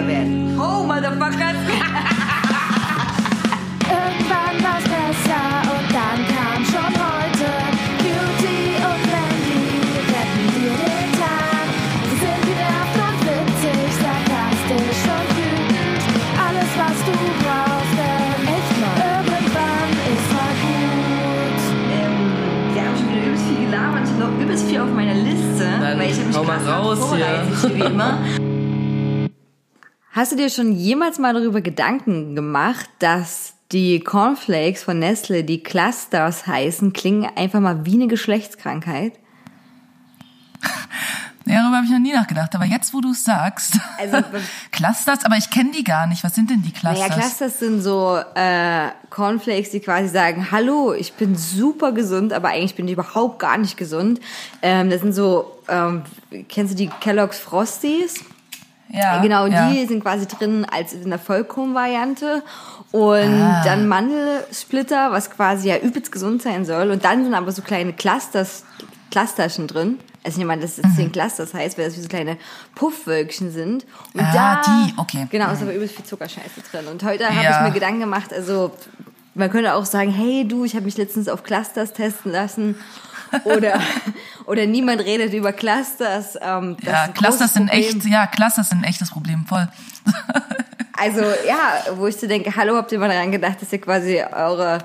kitschiger Wert. Oh, Motherfuckers. Irgendwann war's besser und dann kam schon heute. Beauty und Mandy retten dir den Tag. Sie sind genervt und witzig, sarkastisch und wütend. Alles, was du brauchst, denn echt mal irgendwann ist mal gut. Ähm, wir haben schon wieder übelst viel gelabert. Ich habe noch übelst viel auf meiner Liste. Dann weil ich habe mich hau mal krass raus vorbereitet, hier. wie immer. Hast du dir schon jemals mal darüber Gedanken gemacht, dass die Cornflakes von Nestle, die Clusters heißen, klingen einfach mal wie eine Geschlechtskrankheit? Ja, darüber habe ich noch nie nachgedacht. Aber jetzt, wo du es sagst. Also, Clusters, aber ich kenne die gar nicht. Was sind denn die Clusters? Naja, Clusters sind so äh, Cornflakes, die quasi sagen, hallo, ich bin super gesund, aber eigentlich bin ich überhaupt gar nicht gesund. Ähm, das sind so, ähm, kennst du die Kellogg's Frosties? Ja, genau, ja. die sind quasi drin als in der Vollkornvariante. Und Ah. dann Mandelsplitter, was quasi ja übelst gesund sein soll. Und dann sind aber so kleine Clusters, Clusterchen drin. Also ich meine, dass es deswegen Clusters heißt, weil das wie so kleine Puffwölkchen sind. Und Mhm. Ah, die, okay. Genau, ist aber übelst viel Zuckerscheiße drin. Und heute habe Ja. ich mir Gedanken gemacht, also man könnte auch sagen, hey du, ich habe mich letztens auf Clusters testen lassen. Oder, oder niemand redet über Clusters. Ähm, Ja, Clusters sind echt, ja, Clusters sind ein echtes Problem, voll. Also ja, wo ich so denke, hallo, habt ihr mal daran gedacht, dass ihr quasi eure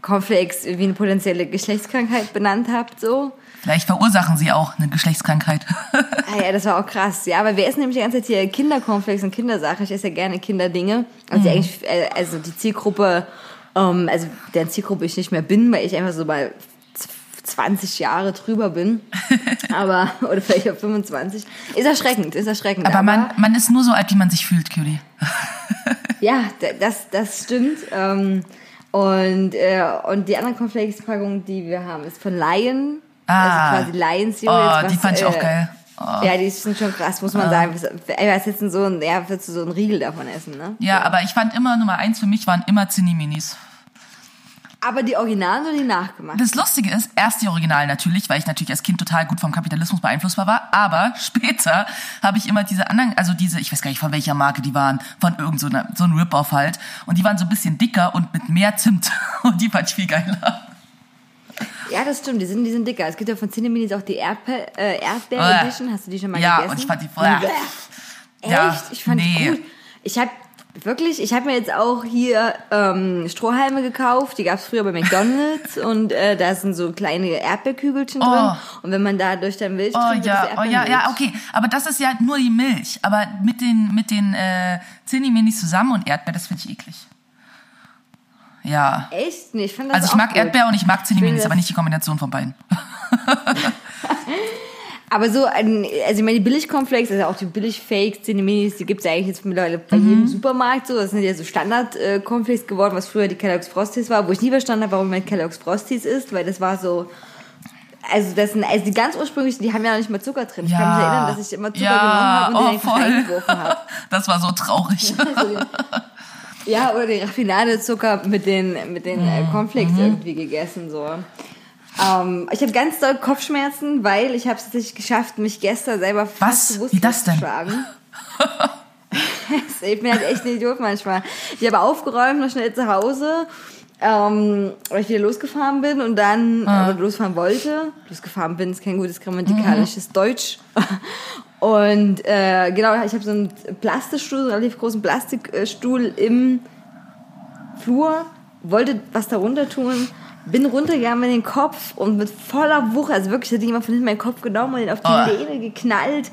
Cornflakes wie eine potenzielle Geschlechtskrankheit benannt habt, so? Vielleicht verursachen sie auch eine Geschlechtskrankheit. Ah ja, das war auch krass. Ja, aber wir essen nämlich die ganze Zeit hier Kindercornflakes und Kindersachen. Ich esse ja gerne Kinderdinge. Also eigentlich, äh, also die Zielgruppe, ähm, also deren Zielgruppe ich nicht mehr bin, weil ich einfach so mal 20 Jahre drüber bin. Aber, oder vielleicht auch 25. Ist erschreckend, ist erschreckend. Aber man, man ist nur so alt, wie man sich fühlt, Cutie. Ja, das, das stimmt. Ähm, und, äh, und die andere Cornflakes-Packung, die wir haben, ist von Lion. Ah. Also quasi Lion Cereals. Oh, die fand ich auch äh, geil. Oh. Ja, die sind schon krass, muss man sagen. Ey, was jetzt so ein, ja, würdest du so einen Riegel davon essen, ne? Ja, aber ich fand immer, Nummer eins für mich waren immer Zinni-Minis. Aber die Originalen oder die nachgemacht? Das Lustige ist, erst die Originalen natürlich, weil ich natürlich als Kind total gut vom Kapitalismus beeinflussbar war, aber später habe ich immer diese anderen, also diese, ich weiß gar nicht von welcher Marke die waren, von irgend so, einer, so ein Rip-Off halt, und die waren so ein bisschen dicker und mit mehr Zimt und die fand ich viel geiler. Ja, das stimmt, die sind, die sind dicker. Es gibt ja von Cineminis auch die Erdbe äh, Erdbeer. Edition. Hast du die schon mal Ja, gegessen? und ich fand die voll-. Echt? Ja, ich fand die nee. gut. Ich habe wirklich, ich habe mir jetzt auch hier ähm, Strohhalme gekauft. Die gab's früher bei McDonald's und äh, da sind so kleine Erdbeerkügelchen Oh. drin. Und wenn man da durch dein Milch Oh trinkt, ja, oh ja, ja, okay. Aber das ist ja nur die Milch. Aber mit den, mit den äh, Zinni-Minis zusammen und Erdbeer, das finde ich eklig. Ja. Echt? Nee, ich fand das Also ich mag gut. Erdbeer und ich mag Zinni-Minis, aber nicht die Kombination von beiden. Aber so, ein, also ich meine, die Billig-Cornflakes, also auch die Billig-Fakes, Cineminis, die gibt's ja eigentlich jetzt mittlerweile bei Mhm. jedem Supermarkt so. Das sind ja so Standard-Cornflakes geworden, was früher die Kellogg's Frosties war, wo ich nie verstanden habe, warum man Kellogg's Frosties isst, weil das war so... Also das sind, also die ganz ursprünglichen, die haben ja noch nicht mal Zucker drin. Ich kann mich erinnern, dass ich immer Zucker ja, genommen habe und oh, den reingeworfen habe. Das war so traurig. Ja, oder den Raffinade-Zucker mit den, mit den Mhm. äh, Cornflakes irgendwie gegessen, so. Ähm, ich habe ganz doll Kopfschmerzen, weil ich habe es tatsächlich geschafft, mich gestern selber fast Was? Wie das denn? zu schlagen. ich bin halt echt ein Idiot manchmal. Ich habe aufgeräumt, noch schnell zu Hause, ähm, weil ich wieder losgefahren bin und dann Ah. oder losfahren wollte. Losgefahren bin ist kein gutes grammatikalisches Mhm. Deutsch. Und äh, genau, ich habe so einen Plastikstuhl, so einen relativ großen Plastikstuhl im Flur, wollte was darunter tun, bin runtergegangen mit dem Kopf und mit voller Wucht, also wirklich hat jemand von hinten meinen Kopf genommen und ihn auf die Oh. Lehne geknallt,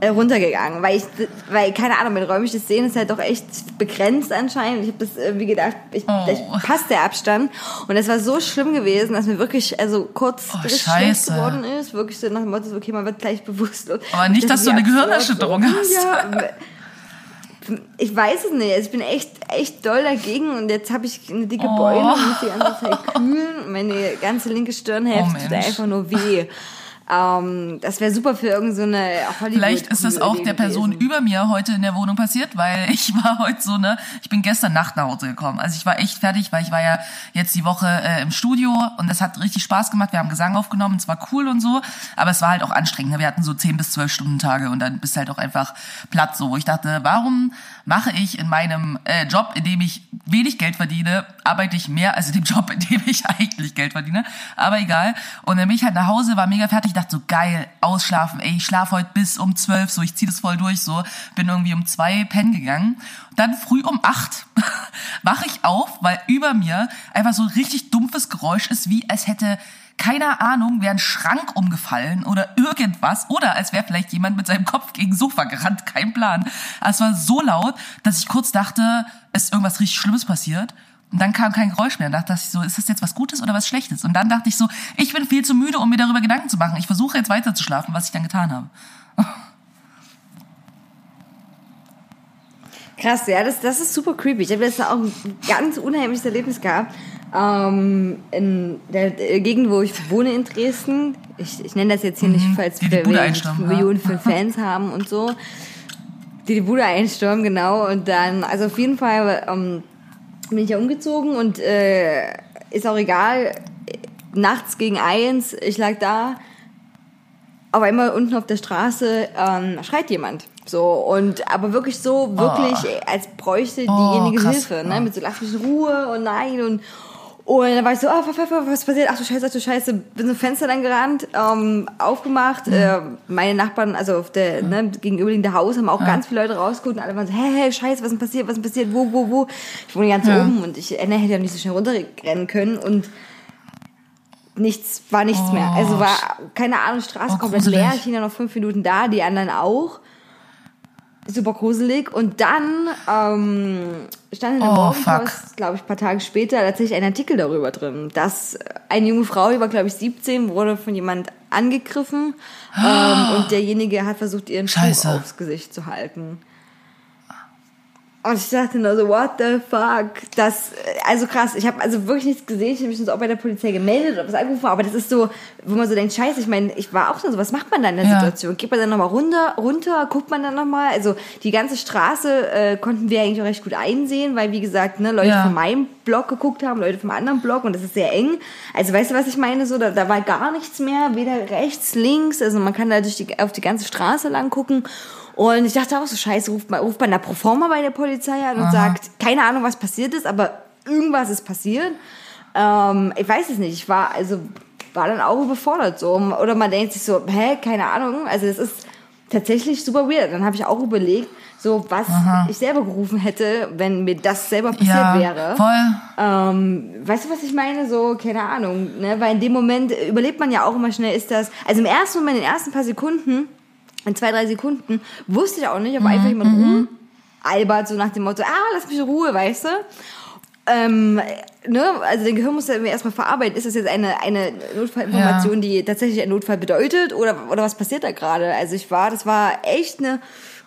äh, runtergegangen. Weil ich, weil, keine Ahnung, mein räumliches Sehen ist halt doch echt begrenzt anscheinend. Ich habe das irgendwie gedacht, ich, Oh. vielleicht passt der Abstand. Und es war so schlimm gewesen, dass mir wirklich, also kurz Oh, schlecht geworden ist. Wirklich so nach dem Motto, okay, man wird gleich bewusstlos. Aber nicht, Ich dass du eine Gehirnerschütterung so. hast. Ja, Ich weiß es nicht. Also ich bin echt, echt doll dagegen und jetzt habe ich eine dicke Oh. Beule und muss die ganze Zeit kühlen. und Meine ganze linke Stirnhälfte Oh, tut einfach nur weh. Ähm, das wäre super für irgendeine so eine Hollywood Vielleicht ist das auch der Person gewesen. über mir heute in der Wohnung passiert, weil ich war heute so, ne, ich bin gestern Nacht nach Hause gekommen. Also ich war echt fertig, weil ich war ja jetzt die Woche äh, im Studio und das hat richtig Spaß gemacht. Wir haben Gesang aufgenommen, es war cool und so, aber es war halt auch anstrengend. Ne? Wir hatten so 10 bis 12 Stunden Tage und dann bist halt auch einfach platt so, wo ich dachte, warum mache ich in meinem äh, Job, in dem ich wenig Geld verdiene, arbeite ich mehr als in dem Job, in dem ich eigentlich Geld verdiene. Aber egal. Und dann bin ich halt nach Hause, war mega fertig, dachte so, geil, ausschlafen, ey, ich schlafe heute bis um zwölf, so, ich zieh das voll durch, so. Bin irgendwie um zwei pennen gegangen. Dann früh um acht wache ich auf, weil über mir einfach so richtig dumpfes Geräusch ist, wie als hätte keine Ahnung, wäre ein Schrank umgefallen oder irgendwas. Oder als wäre vielleicht jemand mit seinem Kopf gegen Sofa gerannt. Kein Plan. Es war so laut, dass ich kurz dachte, es ist irgendwas richtig Schlimmes passiert. Und dann kam kein Geräusch mehr. Und dachte ich so, ist das jetzt was Gutes oder was Schlechtes? Und dann dachte ich so, ich bin viel zu müde, um mir darüber Gedanken zu machen. Ich versuche jetzt weiter zu schlafen, was ich dann getan habe. Krass, ja, das, das ist super creepy. Ich habe jetzt auch ein ganz unheimliches Erlebnis gehabt. Ähm, in der Gegend, wo ich wohne in Dresden. Ich, ich nenne das jetzt hier nicht, falls Mhm. Die die wir einstürmen, Millionen von Fans haben und so. Die die Bude einstürmen, genau. Und dann, also auf jeden Fall ähm, bin ich ja umgezogen und äh, ist auch egal. Nachts gegen eins, ich lag da, auf einmal unten auf der Straße ähm, schreit jemand. So, und aber wirklich so, wirklich, als bräuchte diejenige Oh. Hilfe, ne? Mit so lass mich in Ruhe und nein und und dann war ich so, oh, was, passiert? Ach du Scheiße, ach du Scheiße. Bin zum Fenster dann gerannt, ähm, aufgemacht. Mhm. Äh, meine Nachbarn, also auf der ne, gegenüberliegende Haus, haben auch ganz viele Leute rausgeguckt und alle waren so, hey, hey, Scheiße, was ist denn passiert? Was ist denn passiert? Wo, wo, wo? Ich wohne ganz Ja. oben und ich äh, hätte ja nicht so schnell runterrennen können und nichts, war nichts mehr. Also war, keine Ahnung, Straße Oh, komplett leer. Ich bin ja noch fünf Minuten da, die anderen auch. Super gruselig. Und dann ähm, stand in der Oh, Morgenpost, glaube ich, ein paar Tage später tatsächlich ein Artikel darüber drin, dass eine junge Frau, die war, glaube ich, 17, wurde von jemand angegriffen ähm, und derjenige hat versucht, ihren Schuh aufs Gesicht zu halten. Und ich dachte nur so, what the fuck? Das, also krass, ich habe also wirklich nichts gesehen. Ich habe mich sonst auch bei der Polizei gemeldet oder was angerufen, aber das ist so, wo man so denkt, scheiße, ich meine, ich war auch so, was macht man dann in der Ja. Situation? Geht man dann nochmal runter, runter, guckt man dann nochmal? Also die ganze Straße äh, konnten wir eigentlich auch recht gut einsehen, weil wie gesagt, ne, Leute Ja. von meinem Block geguckt haben, Leute vom anderen Block und das ist sehr eng. Also weißt du, was ich meine? So, da, da war gar nichts mehr, weder rechts, links, also man kann da durch die, auf die ganze Straße lang gucken. Und ich dachte auch so, scheiße, ruft man, ruft man da pro forma bei der Polizei an und sagt, keine Ahnung, was passiert ist, aber irgendwas ist passiert. Ähm, ich weiß es nicht. Ich war, also, war dann auch überfordert so. Oder man denkt sich so, hä, keine Ahnung. Also, es ist tatsächlich super weird. Dann habe ich auch überlegt, so, was ich selber gerufen hätte, wenn mir das selber passiert Ja, wäre. voll. Ähm, weißt du, was ich meine? So, keine Ahnung, ne? Weil in dem Moment überlebt man ja auch immer schnell, ist das, also im ersten Moment, in den ersten paar Sekunden, in zwei, drei Sekunden, wusste ich auch nicht, ob einfach jemand rum albert, so nach dem Motto, ah, lass mich in Ruhe, weißt du? Ähm, ne, also dein Gehirn muss ja erstmal verarbeiten, ist das jetzt eine, eine Notfallinformation, die tatsächlich einen Notfall bedeutet oder, oder was passiert da gerade? Also ich war, das war echt eine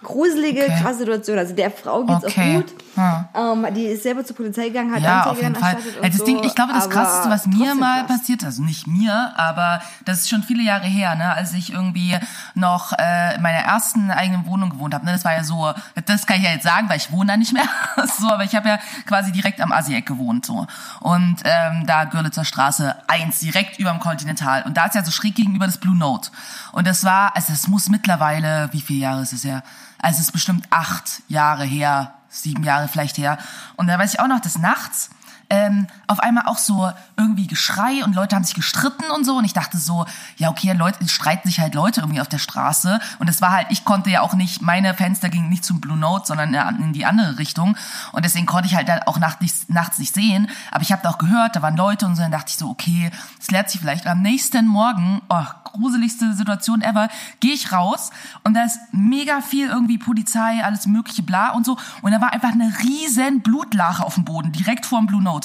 gruselige, Okay. krasse Situation. Also der Frau geht's Okay. auch gut. Ja. Ähm, die ist selber zur Polizei gegangen, hat Ja, Anzeige auf jeden Fall. Ja, das so, Ding, ich glaube, das Krasseste, was mir mal krass. passiert, also nicht mir, aber das ist schon viele Jahre her, ne, als ich irgendwie noch äh, in meiner ersten eigenen Wohnung gewohnt habe. Ne, das war ja so, das kann ich ja jetzt sagen, weil ich wohne da nicht mehr. so, aber ich habe ja quasi direkt am Asieck gewohnt so und ähm, da Görlitzer Straße 1 direkt über dem Continental und da ist ja so schräg gegenüber das Blue Note und das war, also das muss mittlerweile, wie viele Jahre ist es her? Also es ist bestimmt acht Jahre her, sieben Jahre vielleicht her. Und da weiß ich auch noch, dass nachts ähm, auf einmal auch so irgendwie Geschrei und Leute haben sich gestritten und so. Und ich dachte so, ja, okay, Leute, streiten sich halt Leute irgendwie auf der Straße. Und es war halt, ich konnte ja auch nicht, meine Fenster gingen nicht zum Blue Note, sondern in die andere Richtung. Und deswegen konnte ich halt dann auch nachts nicht, nachts nicht sehen. Aber ich habe da auch gehört, da waren Leute und so. Dann dachte ich so, okay, es klärt sich vielleicht. Und am nächsten Morgen, oh, gruseligste Situation ever, gehe ich raus und da ist mega viel irgendwie Polizei, alles mögliche, bla und so. Und da war einfach eine riesen Blutlache auf dem Boden, direkt vor dem Blue Note.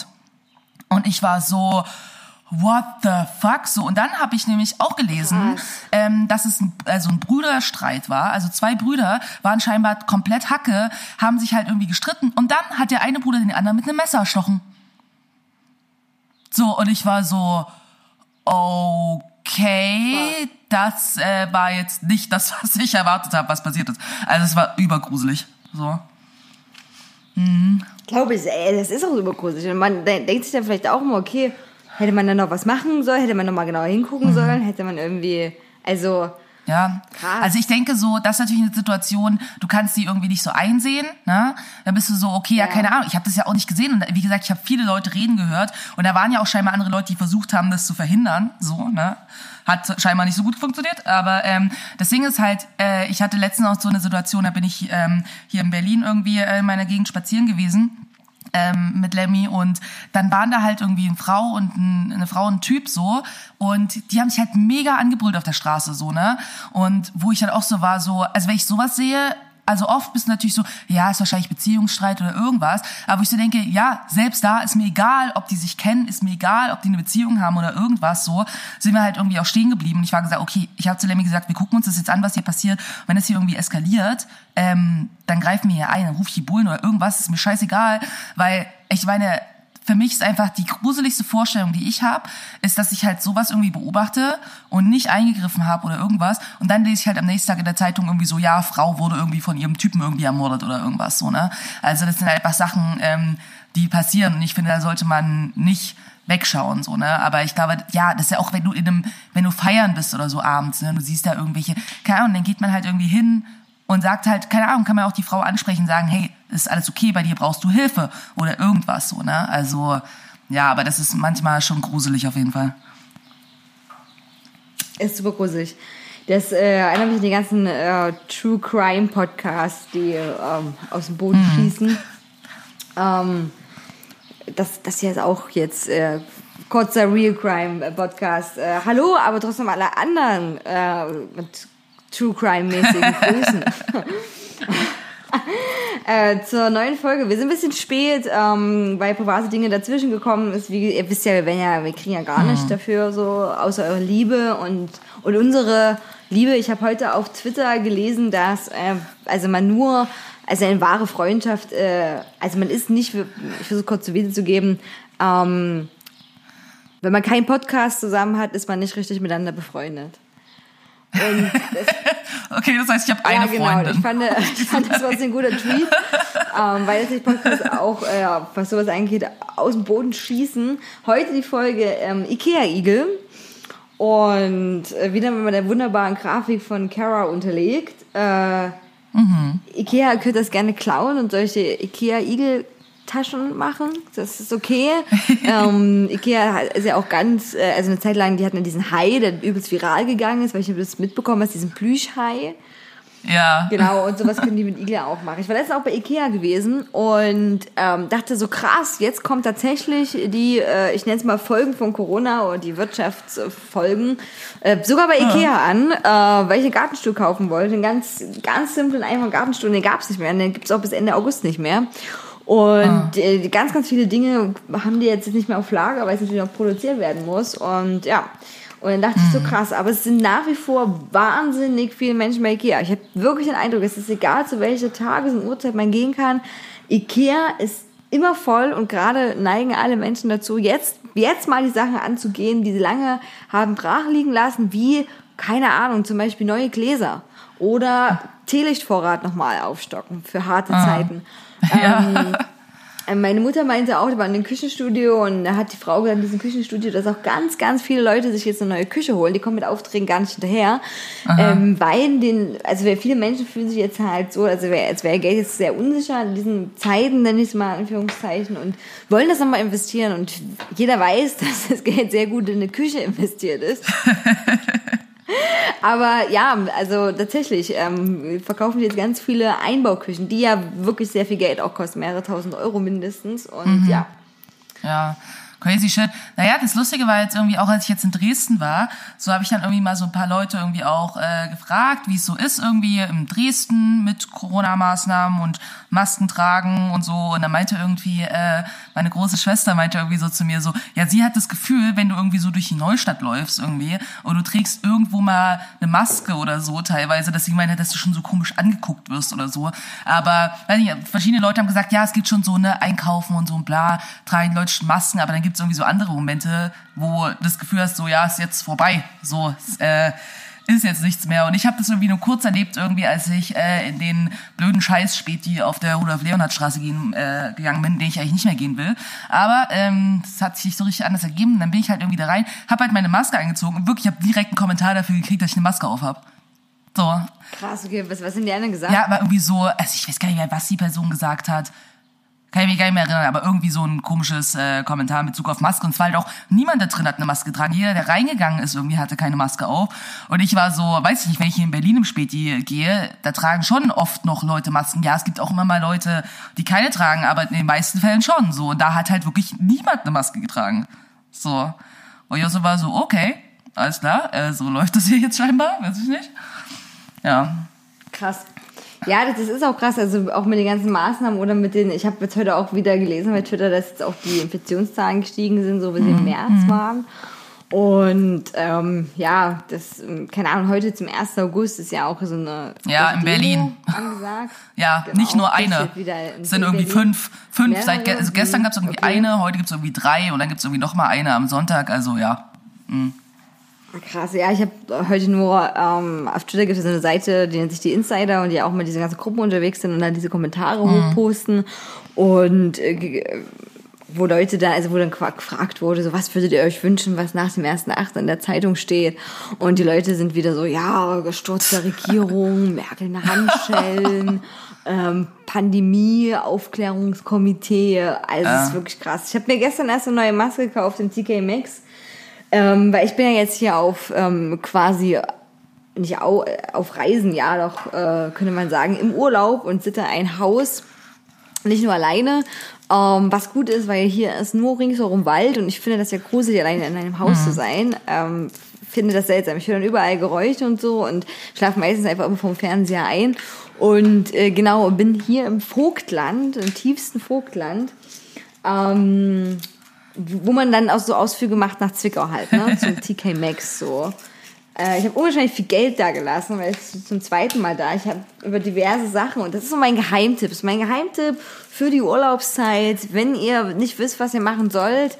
Und ich war so, what the fuck? So, und dann habe ich nämlich auch gelesen, ähm, dass es ein, also ein Brüderstreit war. Also zwei Brüder waren scheinbar komplett Hacke, haben sich halt irgendwie gestritten und dann hat der eine Bruder den anderen mit einem Messer erstochen. So, und ich war so, okay, das äh, war jetzt nicht das, was ich erwartet habe, was passiert ist. Also es war übergruselig. So. Glaube ich, ey, das ist auch super gruselig. Und man de- denkt sich dann vielleicht auch immer, okay, hätte man da noch was machen sollen, hätte man noch mal genauer hingucken sollen, hätte man irgendwie, also, Ja, Krass. also ich denke so, das ist natürlich eine Situation, du kannst die irgendwie nicht so einsehen, ne? Dann bist du so, okay, ja, Ja. keine Ahnung, ich habe das ja auch nicht gesehen und wie gesagt, ich habe viele Leute reden gehört und da waren ja auch scheinbar andere Leute, die versucht haben, das zu verhindern, so, ne? Hat scheinbar nicht so gut funktioniert, aber ähm, das Ding ist halt, äh, ich hatte letztens auch so eine Situation, da bin ich ähm, hier in Berlin irgendwie äh, in meiner Gegend spazieren gewesen ähm, mit Lemmy und dann waren da halt irgendwie eine Frau und ein, eine Frau und ein Typ so und die haben sich halt mega angebrüllt auf der Straße so, ne? Und wo ich halt auch so war, so, also wenn ich sowas sehe, also oft bist du natürlich so, ja, ist wahrscheinlich Beziehungsstreit oder irgendwas, aber wo ich so denke, ja, selbst da ist mir egal, ob die sich kennen, ist mir egal, ob die eine Beziehung haben oder irgendwas so, sind wir halt irgendwie auch stehen geblieben. Und ich war gesagt, okay, ich habe zu Lemmy gesagt, wir gucken uns das jetzt an, was hier passiert, wenn das hier irgendwie eskaliert, ähm, dann greifen wir hier ein, dann ruf ich die Bullen oder irgendwas, ist mir scheißegal, weil ich meine, für mich ist einfach die gruseligste Vorstellung, die ich habe, ist, dass ich halt sowas irgendwie beobachte und nicht eingegriffen habe oder irgendwas und dann lese ich halt am nächsten Tag in der Zeitung irgendwie so, ja, Frau wurde irgendwie von ihrem Typen irgendwie ermordet oder irgendwas so, ne? Also das sind halt einfach Sachen, ähm, die passieren und ich finde, da sollte man nicht wegschauen, so, ne? Aber ich glaube, ja, das ist ja auch, wenn du in einem, wenn du feiern bist oder so abends, ne? Du siehst da irgendwelche, keine Ahnung, dann geht man halt irgendwie hin und sagt halt, keine Ahnung, kann man auch die Frau ansprechen, sagen, hey, ist alles okay, bei dir brauchst du Hilfe oder irgendwas so, ne? Also, ja, aber das ist manchmal schon gruselig auf jeden Fall. ist super gruselig. Das äh, erinnert mich an die ganzen äh, True Crime Podcasts, die ähm, aus dem Boden schießen. Ähm, das, das hier ist auch jetzt äh, kurzer Real Crime Podcast. Äh, hallo, aber trotzdem alle anderen äh, mit True Crime mäßigen Grüßen. Äh, zur neuen Folge. Wir sind ein bisschen spät, ähm, weil private Dinge dazwischen gekommen ist. Wie ihr wisst ja, wir, werden ja, wir kriegen ja gar nichts dafür, so außer eure Liebe und, und unsere Liebe. Ich habe heute auf Twitter gelesen, dass äh, also man nur, also eine wahre Freundschaft, äh, also man ist nicht, ich versuche kurz zu wiederzugeben, ähm, wenn man keinen Podcast zusammen hat, ist man nicht richtig miteinander befreundet. Und Okay, das heißt, ich habe eine ja, genau. Freundin. Ich fand, ich fand das war ein guter Tweet, ähm, weil jetzt die Podcasts auch, äh, was sowas angeht, aus dem Boden schießen. Heute die Folge ähm, Ikea-Igel und äh, wieder mit der wunderbaren Grafik von Kara unterlegt. Äh, Ikea könnte das gerne klauen und solche Ikea-Igel Taschen machen, das ist okay. ähm, Ikea ist ja auch ganz, äh, also eine Zeit lang, die hatten ja diesen Hai, der übelst viral gegangen ist, weil ich das mitbekommen hast, diesen Plüschhai. ja. Genau, und sowas können die mit Igel auch machen. Ich war letztens auch bei Ikea gewesen und ähm, dachte so krass, jetzt kommt tatsächlich die, äh, ich nenne es mal Folgen von Corona oder die Wirtschaftsfolgen, äh, sogar bei Ikea an, äh, weil ich einen Gartenstuhl kaufen wollte. Einen ganz, ganz simplen, einfachen Gartenstuhl, den gab es nicht mehr. Den gibt es auch bis Ende August nicht mehr. Und äh, die ganz, ganz viele Dinge haben die jetzt nicht mehr auf Lager, weil es natürlich noch produziert werden muss. Und ja, und dann dachte ich so krass, aber es sind nach wie vor wahnsinnig viele Menschen bei Ikea. Ich habe wirklich den Eindruck, es ist egal, zu welcher Tages- und Uhrzeit man gehen kann. Ikea ist immer voll und gerade neigen alle Menschen dazu, jetzt, jetzt mal die Sachen anzugehen, die sie lange haben brach liegen lassen, wie, keine Ahnung, zum Beispiel neue Gläser oder Teelichtvorrat nochmal aufstocken für harte Zeiten. Ähm, äh, meine Mutter meinte auch, die war in dem Küchenstudio und da hat die Frau gesagt, in diesem Küchenstudio, dass auch ganz, ganz viele Leute sich jetzt eine neue Küche holen. Die kommen mit Aufträgen gar nicht hinterher. Ähm, weil den, also viele Menschen fühlen sich jetzt halt so, also wer, als wäre Geld jetzt sehr unsicher in diesen Zeiten, nenne ich es mal in Anführungszeichen, und wollen das nochmal investieren. Und jeder weiß, dass das Geld sehr gut in eine Küche investiert ist. Aber ja, also tatsächlich ähm, verkaufen jetzt ganz viele Einbauküchen, die ja wirklich sehr viel Geld auch kosten, mehrere tausend Euro mindestens. Und ja, Ja, Crazy shit. Naja, das Lustige war jetzt irgendwie auch, als ich jetzt in Dresden war, so habe ich dann irgendwie mal so ein paar Leute irgendwie auch äh, gefragt, wie es so ist irgendwie in Dresden mit Corona-Maßnahmen und Masken tragen und so. Und dann meinte irgendwie, äh, meine große Schwester meinte irgendwie so zu mir so, ja, sie hat das Gefühl, wenn du irgendwie so durch die Neustadt läufst irgendwie und du trägst irgendwo mal eine Maske oder so teilweise, dass sie meinte, dass du schon so komisch angeguckt wirst oder so. Aber weiß nicht, verschiedene Leute haben gesagt, ja, es gibt schon so eine Einkaufen und so und bla, tragen Leute Masken, aber dann gibt es irgendwie so andere Momente, wo das Gefühl hast, so ja, ist jetzt vorbei, so äh, ist jetzt nichts mehr. Und ich habe das irgendwie nur kurz erlebt, irgendwie, als ich äh, in den blöden Scheiß Späti auf der Rudolf-Leonhard-Straße gehen, äh, gegangen bin, den ich eigentlich nicht mehr gehen will. Aber ähm, das hat sich so richtig anders ergeben. Dann bin ich halt irgendwie da rein, habe halt meine Maske angezogen und wirklich, ich habe direkt einen Kommentar dafür gekriegt, dass ich eine Maske auf habe. So. Krass, okay, was, was sind die anderen gesagt? Ja, aber irgendwie so, also ich weiß gar nicht mehr, was die Person gesagt hat. Kann ich mich gar nicht mehr erinnern, aber irgendwie so ein komisches äh, Kommentar mit Bezug auf Maske. Und zwar halt auch, niemand da drin hat eine Maske getragen. Jeder, der reingegangen ist, irgendwie hatte keine Maske auf. Und ich war so, weiß ich nicht, wenn ich hier in Berlin im Späti gehe, da tragen schon oft noch Leute Masken. Ja, es gibt auch immer mal Leute, die keine tragen, aber in den meisten Fällen schon so. Und da hat halt wirklich niemand eine Maske getragen. So. Und ich war so, okay, alles klar, äh, so läuft das hier jetzt scheinbar, weiß ich nicht. Ja. Krass. Ja, das, das ist auch krass, also auch mit den ganzen Maßnahmen oder mit den, ich habe jetzt heute auch wieder gelesen bei Twitter, dass jetzt auch die Infektionszahlen gestiegen sind, so wie sie im März waren. Und ähm, ja, das, keine Ahnung, heute zum 1. August ist ja auch so eine Ja, in Berlin. angesagt. Ja, Genau, nicht nur eine. Es sind irgendwie Berlin. fünf, fünf. Seit ge also gestern gab es irgendwie Okay. eine, heute gibt es irgendwie drei und dann gibt es irgendwie noch mal eine am Sonntag. Also ja. Krass, ja, ich habe heute nur ähm, auf Twitter gibt es so eine Seite, die nennt sich die Insider und die auch mit diesen ganzen Gruppen unterwegs sind und dann diese Kommentare hochposten. Und äh, ge- wo Leute da, also wo dann gefragt wurde, so was würdet ihr euch wünschen, was nach dem ersten Acht in der Zeitung steht? Und die Leute sind wieder so, ja, gestürzte Regierung, Merkel in Handschellen, ähm, Pandemie, Aufklärungskomitee, also es ist wirklich krass. Ich habe mir gestern erst eine neue Maske gekauft in TK Maxx ähm, weil ich bin ja jetzt hier auf ähm, quasi nicht au, auf Reisen, ja doch, äh, könnte man sagen, im Urlaub und sitze ein Haus, nicht nur alleine. Ähm, was gut ist, weil hier ist nur ringsherum Wald und ich finde das ja gruselig, alleine in einem Haus zu sein. Ähm, finde das seltsam. Ich höre dann überall Geräusche und so und schlafe meistens einfach immer vom Fernseher ein. Und äh, genau, bin hier im Vogtland, im tiefsten Vogtland. Ähm, wo man dann auch so Ausflüge macht nach Zwickau halt, ne? Zum TK Maxx so. Äh, ich habe unwahrscheinlich viel Geld da gelassen, weil ich zum zweiten Mal da. Ich habe über diverse Sachen und das ist so mein Geheimtipp. Das ist mein Geheimtipp für die Urlaubszeit, wenn ihr nicht wisst, was ihr machen sollt.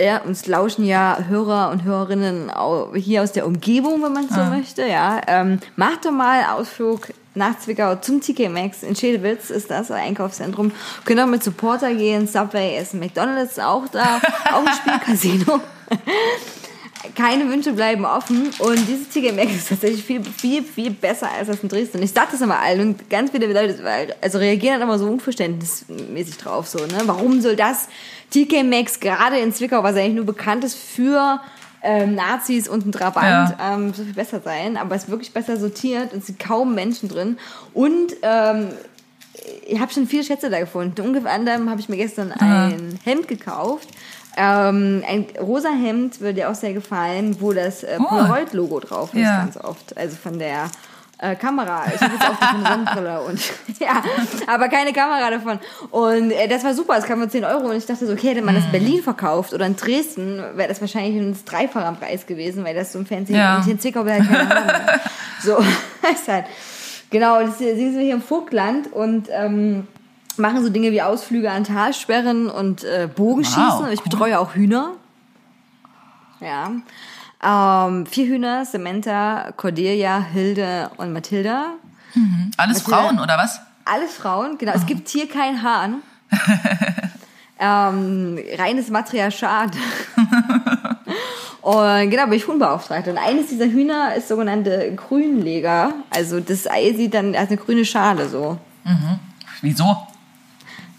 Ja, uns lauschen ja Hörer und Hörerinnen hier aus der Umgebung, wenn man so möchte. Ja, ähm, macht doch mal Ausflug nach Zwickau zum TK Maxx in Schädewitz ist das Einkaufszentrum. Könnt auch mit Supporter gehen, Subway essen, McDonald's ist auch da, auch ein Spielcasino. Keine Wünsche bleiben offen und dieses TK Maxx ist tatsächlich viel, viel, viel besser als das in Dresden. Ich sag das immer allen und ganz viele Leute also reagieren dann immer so unverständnismäßig drauf so, ne? Warum soll das TK Maxx gerade in Zwickau, was eigentlich nur bekannt ist für ähm, Nazis und ein Trabant, ähm, so viel besser sein, aber es ist wirklich besser sortiert und es sind kaum Menschen drin und ähm, ich habe schon viele Schätze da gefunden. Unter anderem habe ich mir gestern ein Hemd gekauft. Ähm, ein rosa Hemd würde dir auch sehr gefallen, wo das äh, Polaroid-Logo drauf ist, Ja. ganz oft. Also von der äh, Kamera. Ich habe jetzt auch eine Sonnenbrille und ja, aber keine Kamera davon. Und äh, das war super, es kam für 10 Euro und ich dachte so, okay, hätte man das in Berlin verkauft oder in Dresden, wäre das wahrscheinlich ein dreifacher Preis gewesen, weil das so ein Fernsehen Ja. und in Zwickau wäre halt keine haben. So, ist halt. Genau, das sind wir hier im Vogtland und ähm, machen so Dinge wie Ausflüge an Talsperren und äh, Bogenschießen. Wow, und ich cool. betreue auch Hühner. Ja. Ähm, vier Hühner, Samantha, Cordelia, Hilde und Mathilda. Alles Mathilda- Frauen oder was? Alles Frauen, genau. Es gibt hier kein Hahn. ähm, reines Matriarchat. Und genau, bin ich Huhnbeauftragte. Und eines dieser Hühner ist sogenannte Grünleger. Also das Ei sieht dann, hat eine grüne Schale so. Wieso?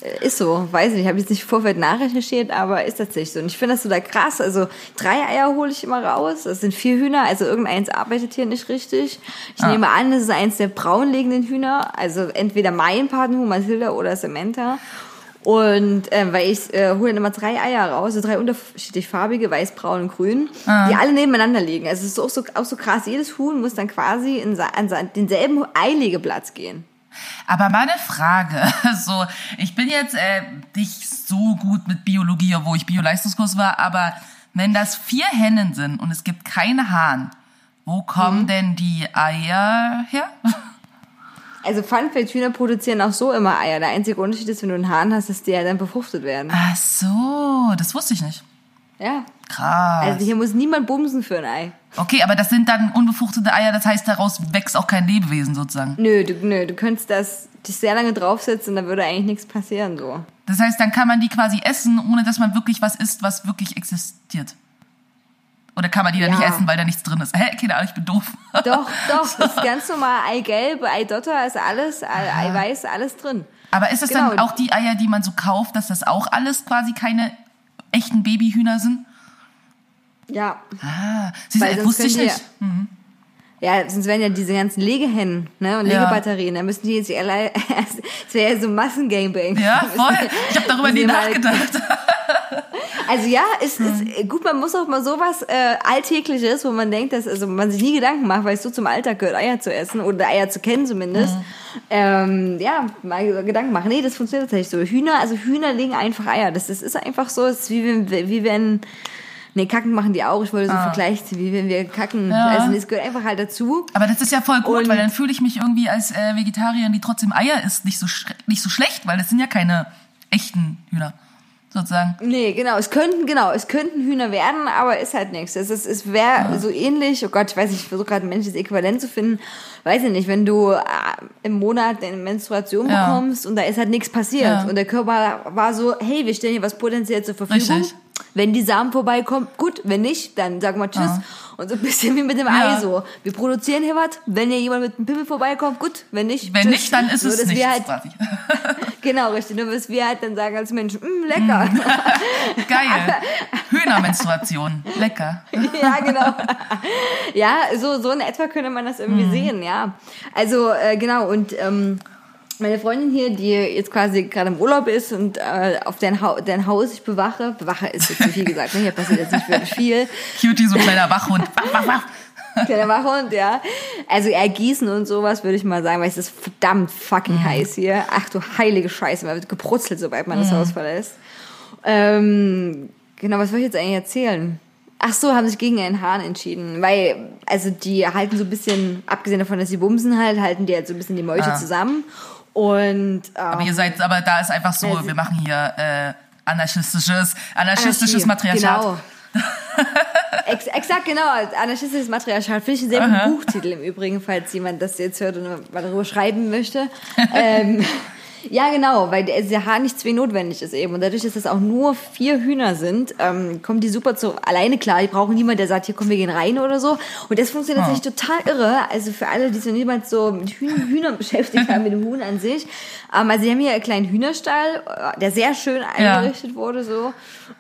Äh, Ist so, weiß nicht, habe jetzt nicht Vorfeld nachrecherchiert, aber ist tatsächlich so. Und ich finde das so da krass. Also drei Eier hole ich immer raus. Das sind vier Hühner, also irgendeins arbeitet hier nicht richtig. Ich nehme an, das ist eins der braunlegenden Hühner. Also entweder mein Patenhuhn, Mathilda oder Samantha. Und äh, weil ich äh, hole dann immer drei Eier raus, so drei unterschiedlich farbige, weiß, braun und grün, die alle nebeneinander liegen. Also es ist auch so, auch so krass, jedes Huhn muss dann quasi in, an denselben Eilegeplatz gehen. Aber meine Frage, so, ich bin jetzt äh, nicht so gut mit Biologie, obwohl ich Bio-Leistungskurs war, aber wenn das vier Hennen sind und es gibt keine Hahn, wo kommen denn die Eier her? Also Funfact, Hühner produzieren auch so immer Eier. Der einzige Unterschied ist, wenn du einen Hahn hast, dass die ja dann befruchtet werden. Ach so, das wusste ich nicht. Ja. Krass. Also hier muss niemand bumsen für ein Ei. Okay, aber das sind dann unbefruchtete Eier, das heißt, daraus wächst auch kein Lebewesen sozusagen. Nö, du, nö, du könntest das dich sehr lange draufsetzen, dann würde eigentlich nichts passieren so. Das heißt, dann kann man die quasi essen, ohne dass man wirklich was isst, was wirklich existiert. Oder kann man die dann Ja. nicht essen, weil da nichts drin ist? Hä, keine Ahnung, ich bin doof. Doch, doch, das ist ganz normal. Eigelb, Eidotter ist alles, Ei- Eiweiß, alles drin. Aber ist das Genau. dann auch die Eier, die man so kauft, dass das auch alles quasi keine echten Babyhühner sind? Ja. Ah, du, Weil das sonst wusste ich nicht. Ja, sonst wären ja diese ganzen Legehennen ne, und Ja. Legebatterien, da müssten die jetzt alle, es wäre ja so Massengangbang. Ja, voll. Ich habe darüber nie nachgedacht. Also ja, ist, ist gut, man muss auch mal sowas äh, Alltägliches, wo man denkt, dass also man sich nie Gedanken macht, weil es so zum Alltag gehört, Eier zu essen oder Eier zu kennen zumindest. Ähm, ja, mal Gedanken machen. Nee, das funktioniert tatsächlich so. Hühner, also Hühner legen einfach Eier. Das, das ist einfach so, es ist wie wenn, wie wenn Nee, Kacken machen die auch. Ich wollte so einen Vergleich ziehen, wie wenn wir kacken. Ja. Also es gehört einfach halt dazu. Aber das ist ja voll gut, Und- weil dann fühle ich mich irgendwie als äh, Vegetarierin, die trotzdem Eier isst, nicht so, nicht so schlecht, weil das sind ja keine echten Hühner, sozusagen. Nee, genau, es könnten, genau, es könnten Hühner werden, aber ist halt nichts. Es, ist, es wäre so ähnlich, oh Gott, ich weiß nicht, ich versuche gerade ein menschliches Äquivalent zu finden. Weiß ich nicht, wenn du äh, im Monat eine Menstruation Ja. bekommst und da ist halt nichts passiert. Ja. Und der Körper war so, hey, wir stellen hier was potenziell zur Verfügung. Richtig. Wenn die Samen vorbeikommen, gut, wenn nicht, dann sagen wir Tschüss. Und so ein bisschen wie mit dem Ja. Ei so. Wir produzieren hier was, wenn hier jemand mit einem Pimmel vorbeikommt, gut, wenn nicht, Wenn tschüss. nicht, dann ist Nur, es. Wir halt, genau, richtig. Nur, dass wir halt dann sagen als Menschen, mm, lecker. Geil. Hühnermenstruation. Lecker. ja, genau. Ja, so, so in etwa könnte man das irgendwie sehen, ja. Also, äh, genau, und ähm, meine Freundin hier, die jetzt quasi gerade im Urlaub ist und äh, auf dein, ha dein Haus ich bewache, bewache ist jetzt zu viel gesagt, ne? hier passiert jetzt nicht wirklich viel, Cutie, so ein kleiner Wachhund. Wach, wach, wach. kleiner Wachhund, ja. Also ergießen und sowas würde ich mal sagen, weil es ist verdammt fucking heiß hier. Ach du heilige Scheiße, man wird gebrutzelt, sobald man das Haus verlässt. Ähm, genau, was soll ich jetzt eigentlich erzählen? Ach so, haben sich gegen einen Hahn entschieden, weil, also die halten so ein bisschen, abgesehen davon, dass sie bumsen halt, halten die halt so ein bisschen die Mäuche Ah. zusammen. Und ähm, Aber ihr seid, aber da ist einfach so, Also- wir machen hier äh, anarchistisches, anarchistisches Anarchie, Matriarchat. Genau. Ex exakt, genau. Anarchistisches Matriarchat. Finde ich einen sehr guten Buchtitel im Übrigen, falls jemand das jetzt hört und mal darüber schreiben möchte. ähm, ja, genau, weil der, Haar nicht zwingend notwendig ist eben. Und dadurch, dass es auch nur vier Hühner sind, ähm, kommen die super zu alleine klar. Die brauchen niemanden, der sagt, hier komm, wir gehen rein oder so. Und das funktioniert tatsächlich total irre. Also für alle, die sich noch niemals so mit Hühn Hühnern beschäftigt haben, mit dem Huhn an sich. Ähm, also sie haben hier einen kleinen Hühnerstall, äh, der sehr schön Ja. eingerichtet wurde so.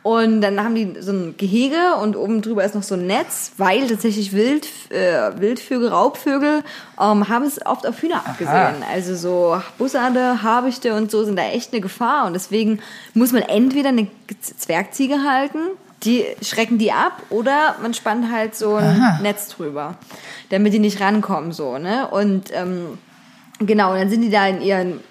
Und dann haben die so ein Gehege und oben drüber ist noch so ein Netz, weil tatsächlich Wild, äh, Wildvögel, Raubvögel ähm, haben es oft auf Hühner abgesehen. Also so Bussarde, Habichte und so sind da echt eine Gefahr. Und deswegen muss man entweder eine Zwergziege halten, die schrecken die ab, oder man spannt halt so ein Netz drüber, damit die nicht rankommen so. Ne? Und ähm, genau, und dann sind die da in ihren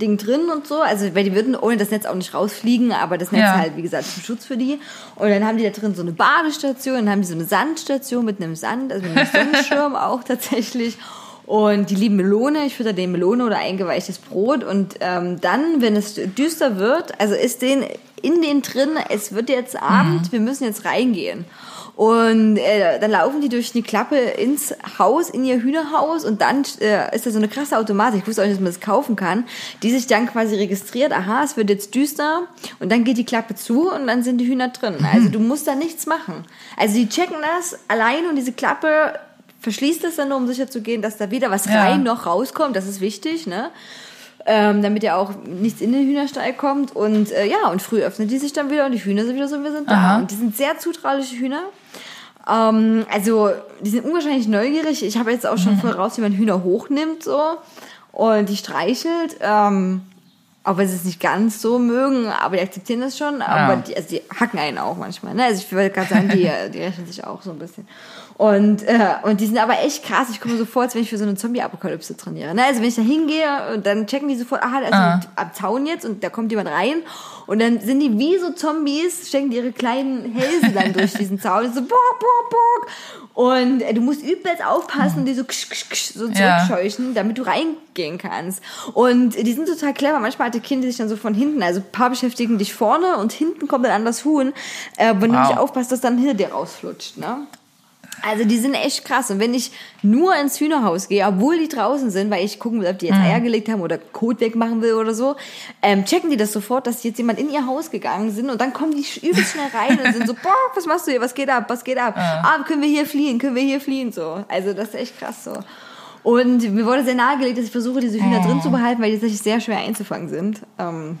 Ding drin und so. Also, weil die würden ohne das Netz auch nicht rausfliegen, aber das Netz Ja. halt, wie gesagt, zum Schutz für die. Und dann haben die da drin so eine Badestation, dann haben die so eine Sandstation mit einem Sand, also mit einem Sonnenschirm auch tatsächlich. Und die lieben Melone, ich fütter denen Melone oder eingeweichtes Brot. Und ähm, dann, wenn es düster wird, also ist denen in den drin, es wird jetzt Abend, wir müssen jetzt reingehen. Und äh, dann laufen die durch die Klappe ins Haus, in ihr Hühnerhaus und dann äh, ist da so eine krasse Automatik, ich wusste auch nicht, dass man das kaufen kann, die sich dann quasi registriert, aha, es wird jetzt düster und dann geht die Klappe zu und dann sind die Hühner drin. Also du musst da nichts machen. Also die checken das allein und diese Klappe verschließt das dann nur, um sicher zu gehen, dass da weder was Ja. rein noch rauskommt, das ist wichtig, ne? ähm, damit ja auch nichts in den Hühnerstall kommt. Und äh, ja, und früh öffnet die sich dann wieder und die Hühner sind wieder so, wir sind da. Aha. Und die sind sehr zutrauliche Hühner. Ähm, also, die sind unwahrscheinlich neugierig. Ich habe jetzt auch schon voll raus, wie man Hühner hochnimmt so und die streichelt. Ähm, auch wenn sie es nicht ganz so mögen, aber die akzeptieren das schon. Aber Ja. die, also die hacken einen auch manchmal. Ne? Also ich würde gerade sagen, die, die rechnen sich auch so ein bisschen. Und, äh, und die sind aber echt krass. Ich komme so vor, als wenn ich für so eine Zombie-Apokalypse trainiere. Ne? Also wenn ich da hingehe und dann checken die sofort, ah, also Ah. am Zaun jetzt und da kommt jemand rein und dann sind die wie so Zombies, stecken die ihre kleinen Hälse dann durch diesen Zaun. So, bock, bock, bock. Und äh, du musst übelst aufpassen und die so, ksch, ksch, ksch, so Ja. zurückscheuchen, damit du reingehen kannst. Und die sind total clever. Manchmal hat die Kinder sich dann so von hinten, also ein paar beschäftigen dich vorne und hinten kommt dann an das Huhn. Äh, wenn du Wow. nicht aufpasst, dass dann hinter dir rausflutscht. Ne? Also die sind echt krass. Und wenn ich nur ins Hühnerhaus gehe, obwohl die draußen sind, weil ich gucken will, ob die Mhm. jetzt Eier gelegt haben oder Kot wegmachen will oder so, ähm, checken die das sofort, dass jetzt jemand in ihr Haus gegangen sind und dann kommen die übelst schnell rein und sind so, boah, was machst du hier, was geht ab, was geht ab? Ah, können wir hier fliehen, können wir hier fliehen, so. Also das ist echt krass so. Und mir wurde sehr nahegelegt, dass ich versuche, diese Hühner drin zu behalten, weil die tatsächlich sehr schwer einzufangen sind. Ähm,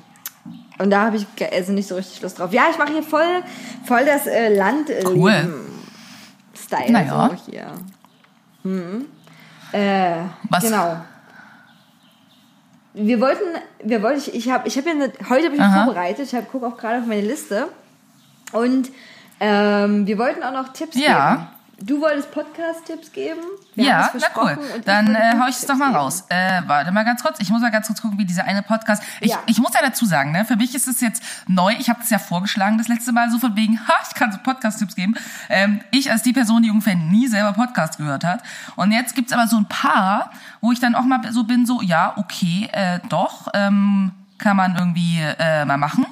und da habe ich also nicht so richtig Lust drauf. Ja, ich mache hier voll, voll das äh, Landleben. Cool. Style Naja. so hier. Hm. Äh, Was- Genau. Wir wollten, wir wollten, ich, ich habe, ich habe ja eine, heute habe ich mich Aha. vorbereitet. Ich gucke auch gerade auf meine Liste und ähm, wir wollten auch noch Tipps Ja. Du wolltest Podcast-Tipps geben? Wir ja, na cool. Dann äh, hau ich es doch mal raus. Äh, warte mal ganz kurz. Ich muss mal ganz kurz gucken, wie dieser eine Podcast. Ich, Ja. ich muss ja dazu sagen, ne, für mich ist es jetzt neu. Ich habe es ja vorgeschlagen das letzte Mal so von wegen, ha, ich kann so Podcast-Tipps geben. Ähm, ich als die Person, die ungefähr nie selber Podcast gehört hat. Und jetzt gibt's aber so ein paar, wo ich dann auch mal so bin, so, ja, okay, äh, doch, ähm, kann man irgendwie äh, mal machen.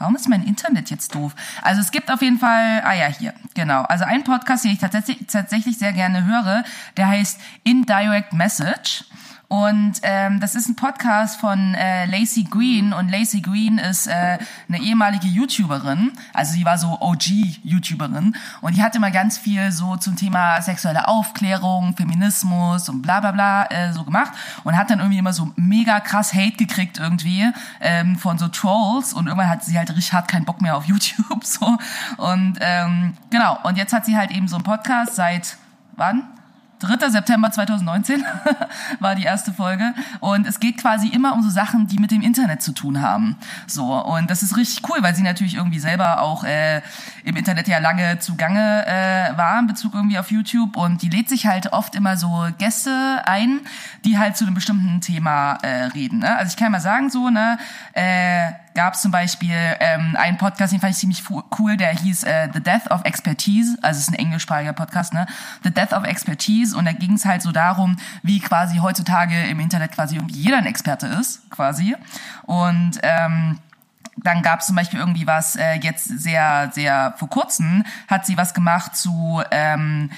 Warum ist mein Internet jetzt doof? Also es gibt auf jeden Fall, ah ja, hier, genau. Also ein Podcast, den ich tatsächlich, tatsächlich sehr gerne höre, der heißt Indirect Message. Und ähm, das ist ein Podcast von äh, Lacey Green. Und Lacey Green ist äh, eine ehemalige YouTuberin, also sie war so OG-YouTuberin und die hat immer ganz viel so zum Thema sexuelle Aufklärung, Feminismus und bla bla bla äh, so gemacht. Und hat dann irgendwie immer so mega krass Hate gekriegt irgendwie ähm, von so Trolls. Und irgendwann hat sie halt richtig hart keinen Bock mehr auf YouTube so. Und ähm, genau. Und jetzt hat sie halt eben so einen Podcast seit wann? 3. September 2019 war die erste Folge und es geht quasi immer um so Sachen, die mit dem Internet zu tun haben. So und das ist richtig cool, weil sie natürlich irgendwie selber auch äh, im Internet ja lange zugange äh, war in Bezug irgendwie auf YouTube und die lädt sich halt oft immer so Gäste ein, die halt zu einem bestimmten Thema äh, reden. Ne? Also ich kann mal sagen so, ne, äh, gab es zum Beispiel ähm, einen Podcast, den fand ich ziemlich cool, der hieß äh, The Death of Expertise, also es ist ein englischsprachiger Podcast, ne? The Death of Expertise und da ging es halt so darum, wie quasi heutzutage im Internet quasi irgendwie jeder ein Experte ist, quasi. Und ähm, dann gab es zum Beispiel irgendwie was, äh, jetzt sehr, sehr vor kurzem hat sie was gemacht zu, ähm,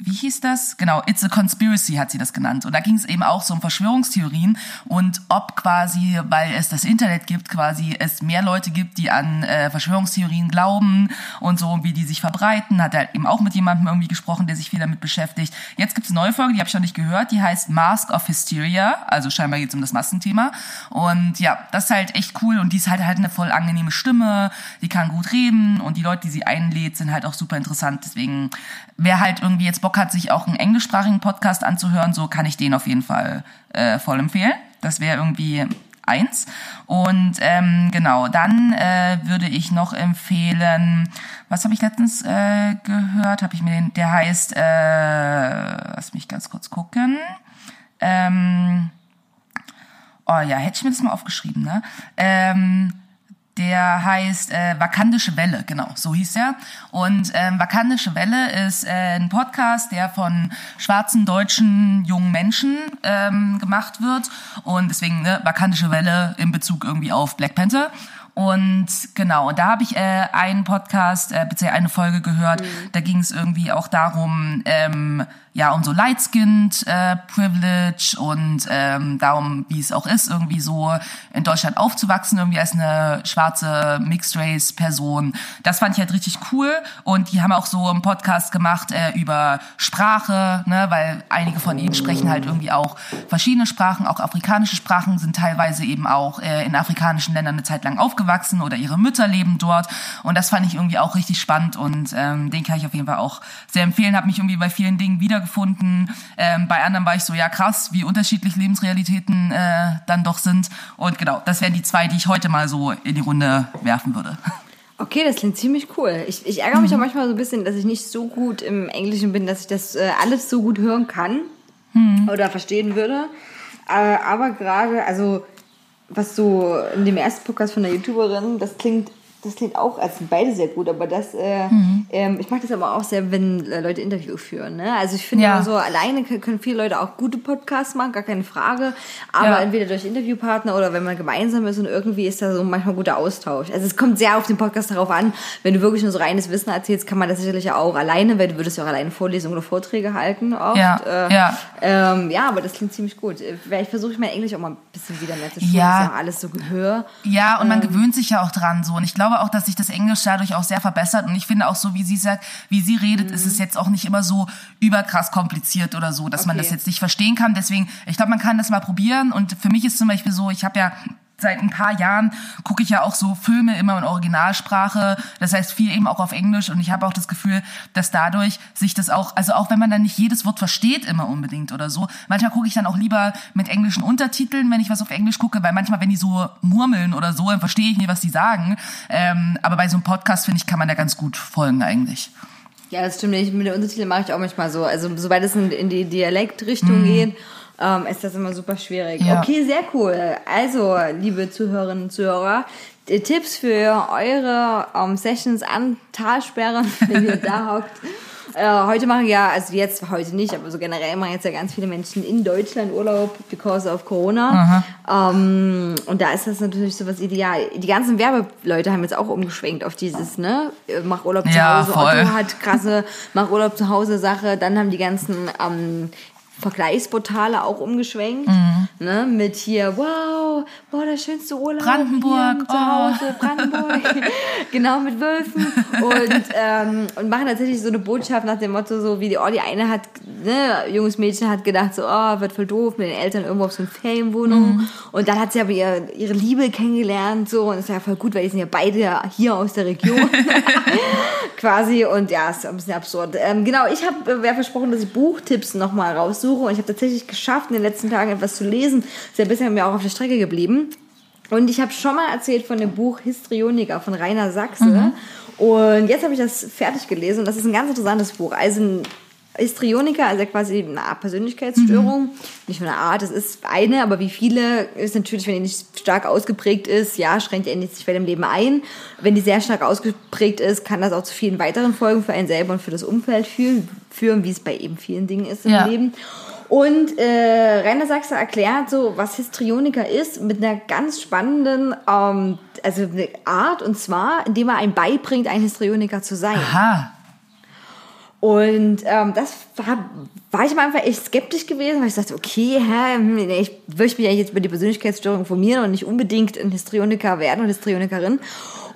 wie hieß das? Genau, It's a Conspiracy hat sie das genannt. Und da ging es eben auch so um Verschwörungstheorien und ob quasi, weil es das Internet gibt, quasi es mehr Leute gibt, die an äh, Verschwörungstheorien glauben und so, wie die sich verbreiten. Hat er eben auch mit jemandem irgendwie gesprochen, der sich viel damit beschäftigt. Jetzt gibt's eine neue Folge, die habe ich noch nicht gehört, die heißt Mask of Hysteria. Also scheinbar geht's um das Massenthema. Und ja, das ist halt echt cool und die ist halt halt eine voll angenehme Stimme, die kann gut reden und die Leute, die sie einlädt, sind halt auch super interessant. Deswegen, wer halt irgendwie jetzt Bock hat, sich auch einen englischsprachigen Podcast anzuhören, so kann ich den auf jeden Fall äh, voll empfehlen. Das wäre irgendwie eins. Und ähm, genau, dann äh, würde ich noch empfehlen, was habe ich letztens äh, gehört? Habe ich mir den, der heißt, äh, lass mich ganz kurz gucken. Ähm, oh ja, hätte ich mir das mal aufgeschrieben, ne? Ähm, der heißt äh, Vakandische Welle, genau, so hieß er. Und ähm, Vakandische Welle ist äh, ein Podcast, der von schwarzen deutschen jungen Menschen ähm, gemacht wird. Und deswegen ne, Vakandische Welle in Bezug irgendwie auf Black Panther. Und genau, da habe ich äh, einen Podcast, äh, beziehungsweise eine Folge gehört. Da ging es irgendwie auch darum, ähm, ja, um so Light-Skinned äh, Privilege und ähm, darum, wie es auch ist, irgendwie so in Deutschland aufzuwachsen, irgendwie als eine schwarze Mixed-Race-Person. Das fand ich halt richtig cool. Und die haben auch so einen Podcast gemacht äh, über Sprache, ne, weil einige von ihnen sprechen halt irgendwie auch verschiedene Sprachen, auch afrikanische Sprachen, sind teilweise eben auch äh, in afrikanischen Ländern eine Zeit lang aufgewachsen aufgewachsen oder ihre Mütter leben dort. Und das fand ich irgendwie auch richtig spannend und ähm, den kann ich auf jeden Fall auch sehr empfehlen. Habe mich irgendwie bei vielen Dingen wiedergefunden. Ähm, bei anderen war ich so, ja krass, wie unterschiedlich Lebensrealitäten äh, dann doch sind. Und genau, das wären die zwei, die ich heute mal so in die Runde werfen würde. Okay, das klingt ziemlich cool. Ich, ich ärgere mich auch manchmal so ein bisschen, dass ich nicht so gut im Englischen bin, dass ich das äh, alles so gut hören kann oder verstehen würde. Äh, aber gerade, also was so in dem ersten Podcast von der YouTuberin, das klingt, das klingt auch, also sind beide sehr gut, aber das, äh, ähm, ich mag das aber auch sehr, wenn äh, Leute Interview führen. Ne? Also ich finde Ja. immer so, alleine können- viele Leute auch gute Podcasts machen, gar keine Frage. Aber Ja. entweder durch Interviewpartner oder wenn man gemeinsam ist und irgendwie ist da so manchmal guter Austausch. Also es kommt sehr auf den Podcast darauf an. Wenn du wirklich nur so reines Wissen erzählst, kann man das sicherlich auch alleine, weil du würdest ja auch alleine Vorlesungen oder Vorträge halten oft. Ja, äh, ja. Ähm, ja, aber das klingt ziemlich gut. Äh, Vielleicht versuche ich mein Englisch auch mal ein bisschen wieder mehr zu schulen. Ja. Ist ja alles so Gehör. Ja, und man Ähm. gewöhnt sich ja auch dran so. Und ich glaube auch, dass sich das Englisch dadurch auch sehr verbessert. Und ich finde auch so, wie sie sagt, wie sie redet, ist Mhm. es jetzt auch nicht immer so überkrass kompliziert oder so, dass man Okay. das jetzt nicht verstehen kann. Deswegen, ich glaube, man kann das mal probieren. Und für mich ist zum Beispiel so, ich habe ja seit ein paar Jahren gucke ich ja auch so Filme immer in Originalsprache, das heißt viel eben auch auf Englisch und ich habe auch das Gefühl, dass dadurch sich das auch, also auch wenn man dann nicht jedes Wort versteht immer unbedingt oder so, manchmal gucke ich dann auch lieber mit englischen Untertiteln, wenn ich was auf Englisch gucke, weil manchmal, wenn die so murmeln oder so, dann verstehe ich nicht, was die sagen. Ähm, aber bei so einem Podcast, finde ich, kann man da ganz gut folgen eigentlich. Ja, das stimmt. Ich, mit den Untertiteln mache ich auch manchmal so. Also sobald es in, in die Dialektrichtung geht, ähm, ist das immer super schwierig. Ja. Okay, sehr cool. Also, liebe Zuhörerinnen und Zuhörer, Tipps für eure ähm, Sessions an Talsperren, wenn ihr da hockt. Äh, heute machen ja, also jetzt heute nicht, aber so generell machen jetzt ja ganz viele Menschen in Deutschland Urlaub because of Corona. Ähm, und da ist das natürlich so was ideal. Die ganzen Werbeleute haben jetzt auch umgeschwenkt auf dieses, ne? Mach Urlaub zu Ja, Hause. voll. Otto hat krasse Mach Urlaub zu Hause Sache. Dann haben die ganzen ähm, Vergleichsportale auch umgeschwenkt. Mhm. Ne? Mit hier, wow, boah, der schönste Urlaub. Brandenburg, hier zu oh. Hause, Brandenburg. genau, mit Wölfen. Und, ähm, und machen tatsächlich so eine Botschaft nach dem Motto, so wie die, oh, die eine hat, ne, junges Mädchen hat gedacht, so, oh, wird voll doof mit den Eltern irgendwo auf so einer Ferienwohnung. Mhm. Und dann hat sie aber ihr, ihre Liebe kennengelernt, so, und ist ja voll gut, weil die sind ja beide hier aus der Region. quasi und ja, ist ein bisschen absurd. Ähm, genau, ich habe äh, versprochen, dass ich Buchtipps nochmal raussuche und ich habe tatsächlich geschafft, in den letzten Tagen etwas zu lesen. Ist ja bisher mir auch auf der Strecke geblieben. Und ich habe schon mal erzählt von dem Buch Histrioniker von Rainer Sachse. Und jetzt habe ich das fertig gelesen und das ist ein ganz interessantes Buch. Also ein Histrioniker, also quasi eine Art Persönlichkeitsstörung. Nicht nur eine Art, es ist eine, aber wie viele ist natürlich, wenn die nicht stark ausgeprägt ist, ja, schränkt die sich bei dem Leben ein. Wenn die sehr stark ausgeprägt ist, kann das auch zu vielen weiteren Folgen für einen selber und für das Umfeld führen, führen wie es bei eben vielen Dingen ist im Ja. Leben. Und äh, Rainer Sachse erklärt so, was Histrioniker ist, mit einer ganz spannenden ähm, also eine Art, und zwar, indem er einem beibringt, ein Histrioniker zu sein. Aha. Und ähm, das war, war ich am Anfang echt skeptisch gewesen, weil ich dachte, okay, hä, hm, ich möchte mich eigentlich jetzt über die Persönlichkeitsstörung informieren und nicht unbedingt ein Histrioniker werden oder Histrionikerin.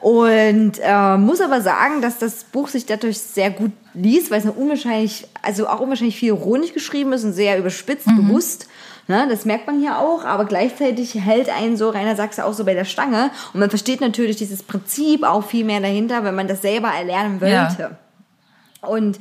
Und äh, muss aber sagen, dass das Buch sich dadurch sehr gut liest, weil es eine unwahrscheinlich, also auch unwahrscheinlich viel ironisch geschrieben ist und sehr überspitzt, bewusst. Ne, das merkt man hier auch, aber gleichzeitig hält einen so Rainer Sachse auch so bei der Stange. Und man versteht natürlich dieses Prinzip auch viel mehr dahinter, wenn man das selber erlernen Ja. Und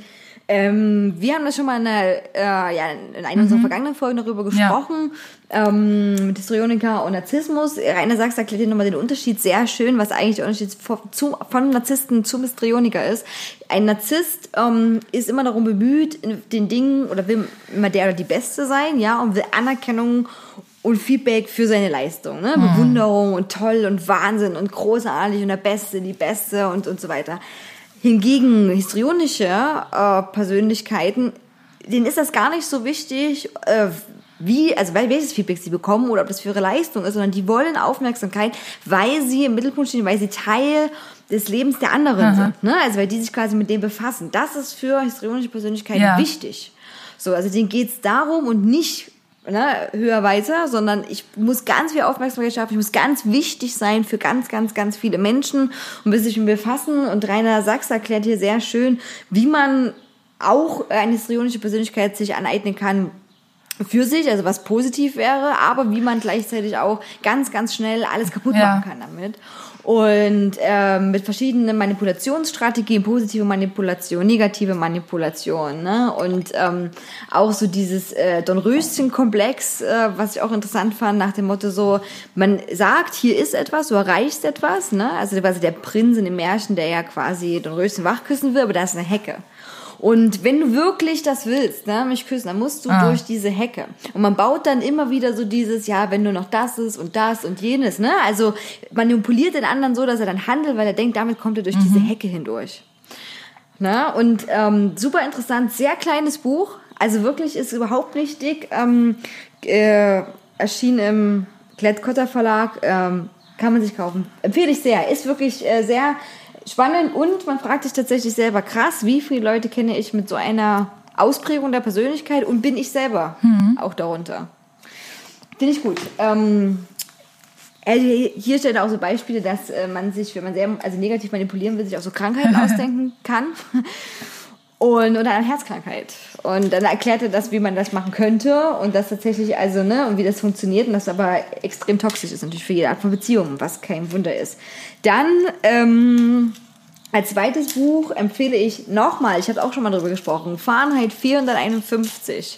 ähm, wir haben das schon mal in, der, äh, ja, in einer unserer vergangenen Folgen darüber gesprochen, ähm, mit Histrioniker und Narzissmus. Rainer Sachs erklärt hier nochmal den Unterschied sehr schön, was eigentlich der Unterschied von, zu, von Narzissten zum Histrioniker ist. Ein Narzisst ähm, ist immer darum bemüht, in den Dingen, oder will immer der oder die Beste sein, ja, und will Anerkennung und Feedback für seine Leistung, ne? Bewunderung und toll und Wahnsinn und großartig und der Beste, die Beste und, und so weiter. Hingegen histrionische äh, Persönlichkeiten, denen ist das gar nicht so wichtig, äh, wie, also welches Feedback sie bekommen oder ob das für ihre Leistung ist, sondern die wollen Aufmerksamkeit, weil sie im Mittelpunkt stehen, weil sie Teil des Lebens der anderen sind. Ne? Also weil die sich quasi mit dem befassen. Das ist für histrionische Persönlichkeiten Ja. wichtig. So, also denen geht's darum und nicht ne, höher weiter, sondern ich muss ganz viel Aufmerksamkeit schaffen, ich muss ganz wichtig sein für ganz, ganz, ganz viele Menschen und will sich mit mir befassen. Und Rainer Sachs erklärt hier sehr schön, wie man auch eine histrionische Persönlichkeit sich aneignen kann, für sich, also was positiv wäre, aber wie man gleichzeitig auch ganz, ganz schnell alles kaputt Ja. machen kann damit. Und ähm, mit verschiedenen Manipulationsstrategien, positive Manipulation, negative Manipulation, ne? Und ähm, auch so dieses äh, Dornröschen-Komplex, äh, was ich auch interessant fand, nach dem Motto so, man sagt, hier ist etwas, du erreichst etwas, ne? Also quasi der Prinz in dem Märchen, der ja quasi Dornröschen wachküssen will, aber da ist eine Hecke. Und wenn du wirklich das willst, ne, mich küssen, dann musst du Ah. durch diese Hecke. Und man baut dann immer wieder so dieses, ja, wenn du noch das ist und das und jenes, ne? Also manipuliert den anderen so, dass er dann handelt, weil er denkt, damit kommt er durch diese Hecke hindurch. Ne? Und ähm, super interessant, sehr kleines Buch. Also wirklich ist überhaupt nicht dick. Ähm, äh, erschien im Klett-Cotta Verlag. Ähm, kann man sich kaufen. Empfehle ich sehr. Ist wirklich äh, sehr spannend und man fragt sich tatsächlich selber, krass, wie viele Leute kenne ich mit so einer Ausprägung der Persönlichkeit und bin ich selber auch darunter. Finde ich gut. Ähm, also hier steht auch so Beispiele, dass äh, man sich, wenn man sehr also negativ manipulieren will, sich auch so Krankheiten ausdenken kann. Und oder eine Herzkrankheit. Und dann erklärt er das, wie man das machen könnte und das tatsächlich also, ne, und wie das funktioniert und das aber extrem toxisch ist natürlich für jede Art von Beziehung, was kein Wunder ist. Dann, ähm, als zweites Buch empfehle ich nochmal, ich habe auch schon mal drüber gesprochen, Fahrenheit 451.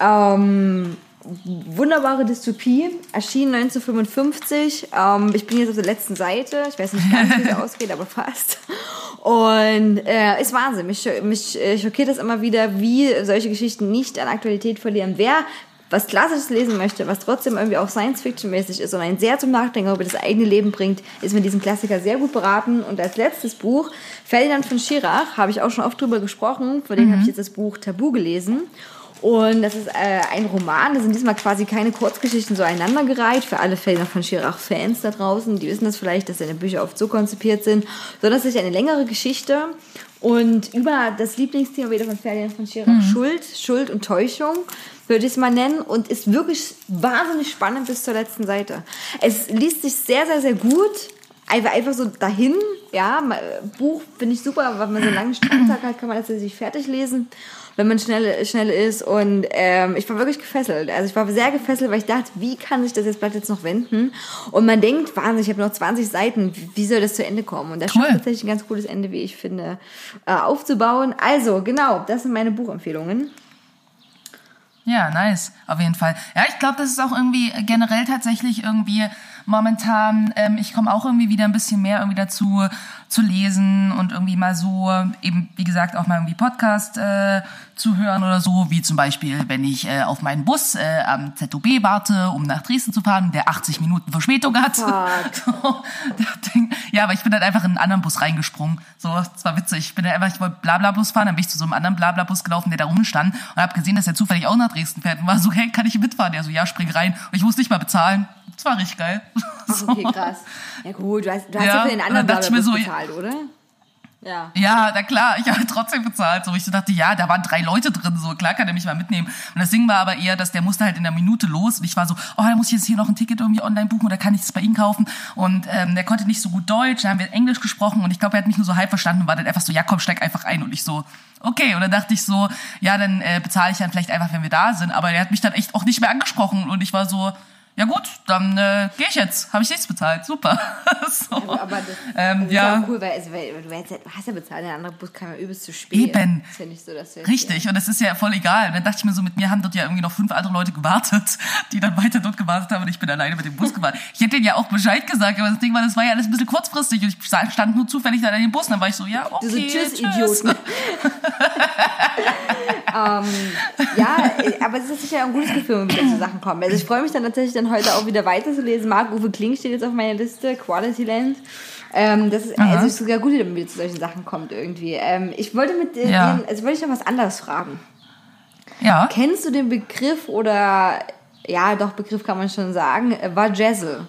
Ähm, wunderbare Dystopie, erschien 1955. Ähm, ich bin jetzt auf der letzten Seite. Ich weiß nicht ganz, wie es ausgeht, aber fast. Und äh, ist Wahnsinn. Mich, mich äh, schockiert das immer wieder, wie solche Geschichten nicht an Aktualität verlieren. Wer was Klassisches lesen möchte, was trotzdem irgendwie auch Science-Fiction-mäßig ist und einen sehr zum Nachdenken über das eigene Leben bringt, ist mit diesem Klassiker sehr gut beraten. Und als letztes Buch, Ferdinand von Schirach, habe ich auch schon oft drüber gesprochen. Von dem habe ich jetzt das Buch Tabu gelesen. Und das ist äh, ein Roman, das sind diesmal quasi keine Kurzgeschichten so aneinandergereiht, für alle Ferdinand von Schirach-Fans da draußen, die wissen das vielleicht, dass seine Bücher oft so konzipiert sind, sondern es ist eine längere Geschichte. Und über das Lieblingsthema wieder von Ferdinand von Schirach, Schuld, Schuld und Täuschung, würde ich es mal nennen, und ist wirklich wahnsinnig spannend bis zur letzten Seite. Es liest sich sehr, sehr, sehr gut, einfach, einfach so dahin, ja, ma- Buch finde ich super, weil man so einen langen Strandtag hat, kann man das sich fertig lesen, wenn man schnell, schnell ist und ähm, ich war wirklich gefesselt, also ich war sehr gefesselt, weil ich dachte, wie kann sich das jetzt Blatt jetzt noch wenden und man denkt, Wahnsinn, ich habe noch 20 Seiten, wie soll das zu Ende kommen und da Cool. schafft tatsächlich ein ganz cooles Ende, wie ich finde, äh, aufzubauen. Also, genau, das sind meine Buchempfehlungen. Ja, nice, auf jeden Fall. Ja, ich glaube, das ist auch irgendwie generell tatsächlich irgendwie momentan, ähm, ich komme auch irgendwie wieder ein bisschen mehr irgendwie dazu zu lesen und irgendwie mal so eben, wie gesagt, auch mal irgendwie Podcast äh, zu hören oder so, wie zum Beispiel, wenn ich äh, auf meinen Bus äh, am ZOB warte, um nach Dresden zu fahren, der 80 Minuten Verspätung hat. So, Ding. Ja, aber ich bin dann einfach in einen anderen Bus reingesprungen. So, das war witzig. Ich bin dann einfach, ich wollte Blabla-Bus fahren, dann bin ich zu so einem anderen Blabla-Bus gelaufen, der da rumstand und habe gesehen, dass er zufällig auch nach Dresden fährt und war so, hey, kann ich mitfahren? Der so, ja, spring rein. Und ich musste nicht mal bezahlen. Das war richtig geil. Ach, okay, krass. Ja gut, du hast, du hast Ja, für den anderen Blablabus so, bezahlt, oder? Ja. Ja, na klar, ich habe trotzdem bezahlt. So, ich dachte, ja, da waren drei Leute drin, so klar kann er mich mal mitnehmen. Und das Ding war aber eher, dass der musste halt in der Minute los und ich war so, oh, da muss ich jetzt hier noch ein Ticket irgendwie online buchen oder kann ich das bei ihm kaufen? Und ähm, der konnte nicht so gut Deutsch, da haben wir Englisch gesprochen und ich glaube, er hat mich nur so halb verstanden und war dann einfach so, ja komm, steig einfach ein und ich so, okay. Und dann dachte ich so, ja, dann äh, bezahle ich dann vielleicht einfach, wenn wir da sind. Aber der hat mich dann echt auch nicht mehr angesprochen und ich war so, ja gut, dann äh, gehe ich jetzt. Habe ich nichts bezahlt. Super. so. Aber das, Ähm, das ist ja. cool, weil, also, weil du hättest, hast ja bezahlt, der andere Bus kam ja übelst zu spät. Eben. Ist ja nicht so, dass Richtig, und das ist ja voll egal. Dann dachte ich mir so, mit mir haben dort ja irgendwie noch fünf andere Leute gewartet, die dann weiter dort gewartet haben und ich bin alleine mit dem Bus gefahren. Ich hätte denen ja auch Bescheid gesagt, aber das Ding war, das war ja alles ein bisschen kurzfristig und ich stand nur zufällig da in dem Bus und dann war ich so, ja, okay, so, tschüss, tschüss. Idioten. ähm, ja, aber es ist sicher ein gutes Gefühl, wenn zu Sachen kommen. Also ich freue mich dann tatsächlich dann heute auch wieder weiterzulesen. Marc-Uwe Kling steht jetzt auf meiner Liste, Quality Land. Ähm, das ist, also ist sogar gut, wenn man wieder zu solchen Sachen kommt irgendwie. Ähm, ich wollte mit dir, Ja. den- also wollte ich noch was anderes fragen. Ja, Kennst du den Begriff oder, ja, doch, Begriff kann man schon sagen, äh, Vajazzle?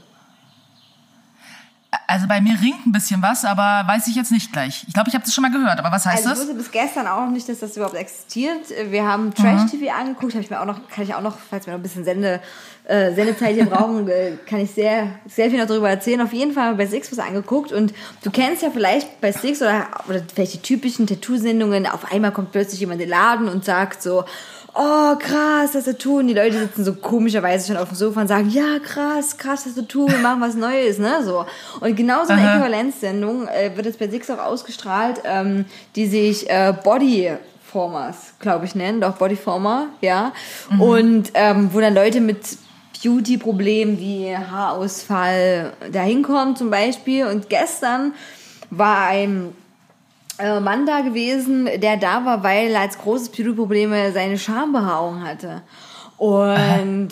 Also bei mir ringt ein bisschen was, aber weiß ich jetzt nicht gleich. Ich glaube, ich habe das schon mal gehört, aber was heißt Also ich das? wusste bis gestern auch noch nicht, dass das überhaupt existiert. Wir haben Trash-TV angeguckt, habe ich mir auch noch, kann ich auch noch, falls wir noch ein bisschen Sende, äh, Sendezeit hier brauchen, äh, kann ich sehr, sehr viel noch darüber erzählen. Auf jeden Fall haben wir bei Six was angeguckt und du kennst ja vielleicht bei Six oder, oder vielleicht die typischen Tattoo-Sendungen, auf einmal kommt plötzlich jemand in den Laden und sagt so, oh krass, das du tun. Die Leute sitzen so komischerweise schon auf dem Sofa und sagen, ja krass, krass, das tun, wir machen was Neues, ne, so. Und genau so eine Aha. Äquivalenzsendung äh, wird jetzt bei Six auch ausgestrahlt, ähm, die sich äh, Bodyformers, glaube ich, nennen, doch Bodyformer, ja. Und ähm, wo dann Leute mit Beauty-Problemen wie Haarausfall da hinkommen zum Beispiel. Und gestern war ein Mann da gewesen, der da war, weil er als großes Beauty-Problem seine Schambehaarung hatte. Und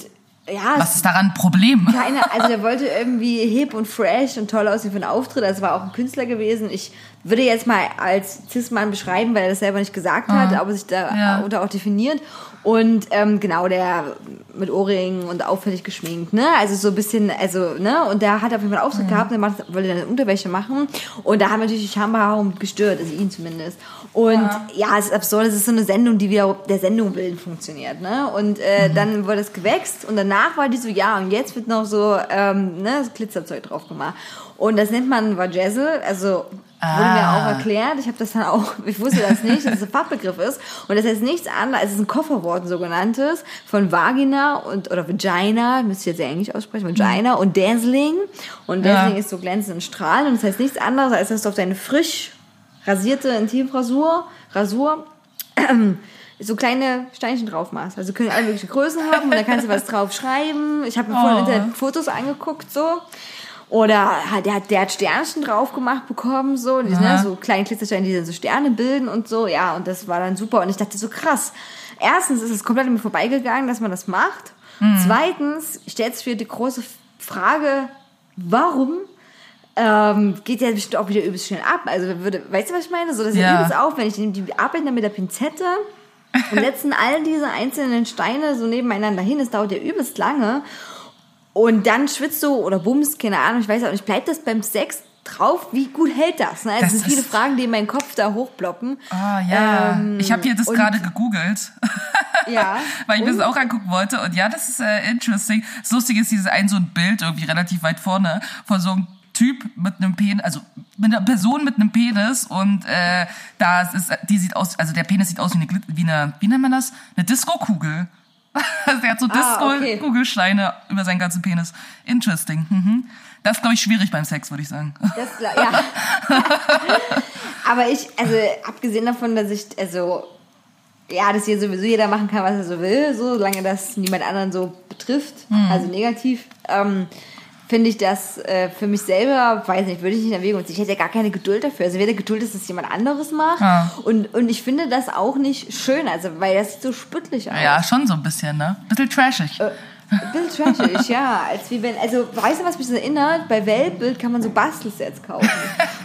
ja, Was ist daran ein Problem? keine, also der wollte irgendwie hip und fresh und toll aussehen für einen Auftritt. Das war auch ein Künstler gewesen. Ich würde jetzt mal als Cis-Mann beschreiben, weil er das selber nicht gesagt hat, aber sich da Ja. unter auch definiert. Und ähm, genau, der mit Ohrringen und auffällig geschminkt, ne? Also so ein bisschen, also, ne? Und der hat auf jeden Fall Auftritt gehabt, der macht, wollte dann Unterwäsche machen. Und da haben natürlich die Schambehaarung gestört, also ihn zumindest. Und ja. es ist absurd, es ist so eine Sendung, die wieder der Sendung willen funktioniert, ne? Und äh, dann wurde es gewächst und danach war die so, ja, und jetzt wird noch so, ähm, ne, so Glitzerzeug drauf gemacht. Und das nennt man Vajazzle, also wurde mir Ah. auch erklärt. Ich habe das dann auch, ich wusste das nicht, dass es ein Fachbegriff ist. Und das heißt nichts anderes, es ist ein Kofferwort, ein sogenanntes, von Vagina und, oder Vagina, müsst ihr jetzt ja Englisch aussprechen, Vagina und Dazzling. Und Dazzling Ja. ist so glänzend und strahlend. Und das heißt nichts anderes, als dass du auf deine frisch rasierte Intimrasur, Rasur, so kleine Steinchen drauf machst. Also können alle möglichen Größen haben und da kannst du was drauf schreiben. Ich habe mir vorhin Oh. Internet Fotos angeguckt, so. Oder hat, der, hat, der hat Sternchen drauf gemacht bekommen, so, die, ne, so kleine Glitzersteine, die dann so Sterne bilden und so, ja, und das war dann super. Und ich dachte so krass. Erstens ist es komplett an mir vorbeigegangen, dass man das macht. Zweitens stellt sich wieder die große Frage, warum ähm, geht ja bestimmt auch wieder übelst schnell ab. Also würde, weißt du, was ich meine? So, das ist ja Ja. übelst aufwendig. Die, die arbeiten dann mit der Pinzette und setzen all diese einzelnen Steine so nebeneinander hin. Das dauert ja übelst lange. Und dann schwitzt du oder bummst, keine Ahnung, ich weiß auch nicht, bleibt das beim Sex drauf? Wie gut hält das? Ne? Also Das sind viele Fragen, die in meinen Kopf da hochploppen. Ah, ja. Ähm, ich habe hier das gerade gegoogelt. Ja. Weil ich mir das auch angucken wollte. Und ja, das ist äh, interesting. Das Lustige ist dieses ein so ein Bild irgendwie relativ weit vorne von so einem Typ mit einem Penis, also mit einer Person mit einem Penis und äh, da ist, die sieht aus, also der Penis sieht aus wie eine, wie eine wie nennt man das? Eine Disco-Kugel. Der hat so Ah, okay. Disco-Kugelsteine über seinen ganzen Penis. Interesting. Mhm. Das ist, glaube ich, schwierig beim Sex, würde ich sagen. Das, ja. Aber ich, also abgesehen davon, dass ich, also, ja, dass hier sowieso jeder machen kann, was er so will, so, solange das niemand anderen so betrifft, also negativ, ähm, finde ich das äh, für mich selber, weiß nicht, würde ich nicht in Erwägung ziehen. Ich hätte ja gar keine Geduld dafür. Also weder Geduld, dass das jemand anderes macht. Ja. Und, und ich finde das auch nicht schön, also weil das sieht so spüttlich aus. Ja, schon so ein bisschen, ne? Bisschen trashig. Äh, bisschen trashig, ja. Als wie wenn, also weißt du, was mich das erinnert? Bei Weltbild kann man so Bastelsets kaufen.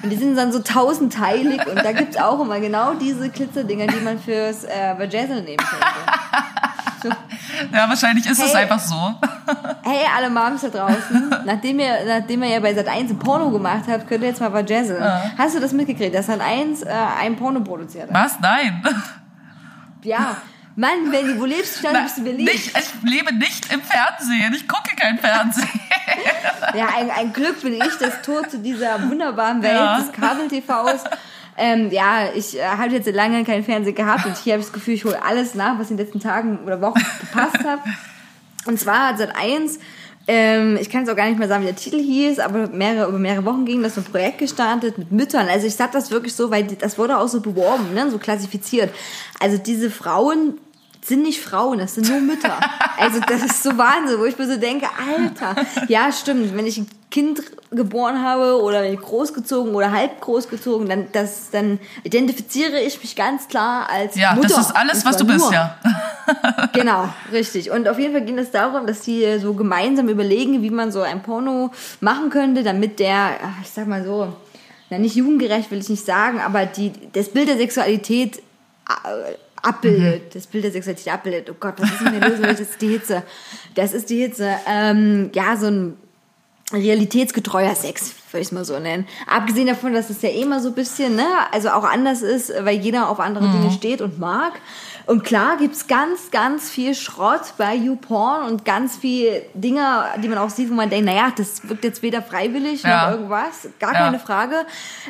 Und die sind dann so tausendteilig und da gibt's auch immer genau diese Glitzerdinger, die man fürs äh, Vajazzle nehmen könnte. Ja, wahrscheinlich ist es Hey. einfach so. Hey, alle Moms da draußen, nachdem ihr, nachdem ihr ja bei Sat 1 ein Porno gemacht habt, könnt ihr jetzt mal Vajazzle. Hast du das mitgekriegt, dass Sat 1 äh, ein Porno produziert hat? Was? Nein. Ja. Mann, Benny, wo lebst du? Dann bist du Berlin. Nicht, ich lebe nicht im Fernsehen. Ich gucke kein Fernsehen. Ja, ein, ein Glück bin ich das Tor zu dieser wunderbaren Welt Ja. des Kabel-TVs. Ähm, ja, ich äh, habe jetzt lange kein Fernsehen gehabt und hier habe ich das Gefühl, ich hole alles nach, was in den letzten Tagen oder Wochen gepasst hat. Und zwar seit eins, ähm, ich kann es auch gar nicht mehr sagen, wie der Titel hieß, aber mehrere, über mehrere Wochen ging das so ein Projekt gestartet mit Müttern. Also ich sag das wirklich so, weil das wurde auch so beworben, ne, so klassifiziert. Also diese Frauen sind nicht Frauen, das sind nur Mütter. Also das ist so Wahnsinn, wo ich mir so denke, Alter, ja stimmt, wenn ich ein Kind geboren habe oder wenn ich großgezogen oder halb großgezogen, dann, das, dann identifiziere ich mich ganz klar als Ja, Mutter. das ist alles, was du zwar bist, nur. ja. Genau, richtig. Und auf jeden Fall ging es darum, dass die so gemeinsam überlegen, wie man so ein Porno machen könnte, damit der, ich sag mal so, na nicht jugendgerecht will ich nicht sagen, aber die, das Bild der Sexualität abbildet, das Bild der Sexualität abbildet. Oh Gott, was ist denn los? Das ist die Hitze. Das ist die Hitze. Ähm, ja, so ein realitätsgetreuer Sex. würde ich es mal so nennen. Abgesehen davon, dass es ja eh mal so ein bisschen, ne, also auch anders ist, weil jeder auf andere Dinge steht und mag. Und klar gibt's ganz, ganz viel Schrott bei YouPorn und ganz viel Dinge, die man auch sieht, wo man denkt, naja, das wirkt jetzt weder freiwillig Ja. noch irgendwas, gar Ja. keine Frage.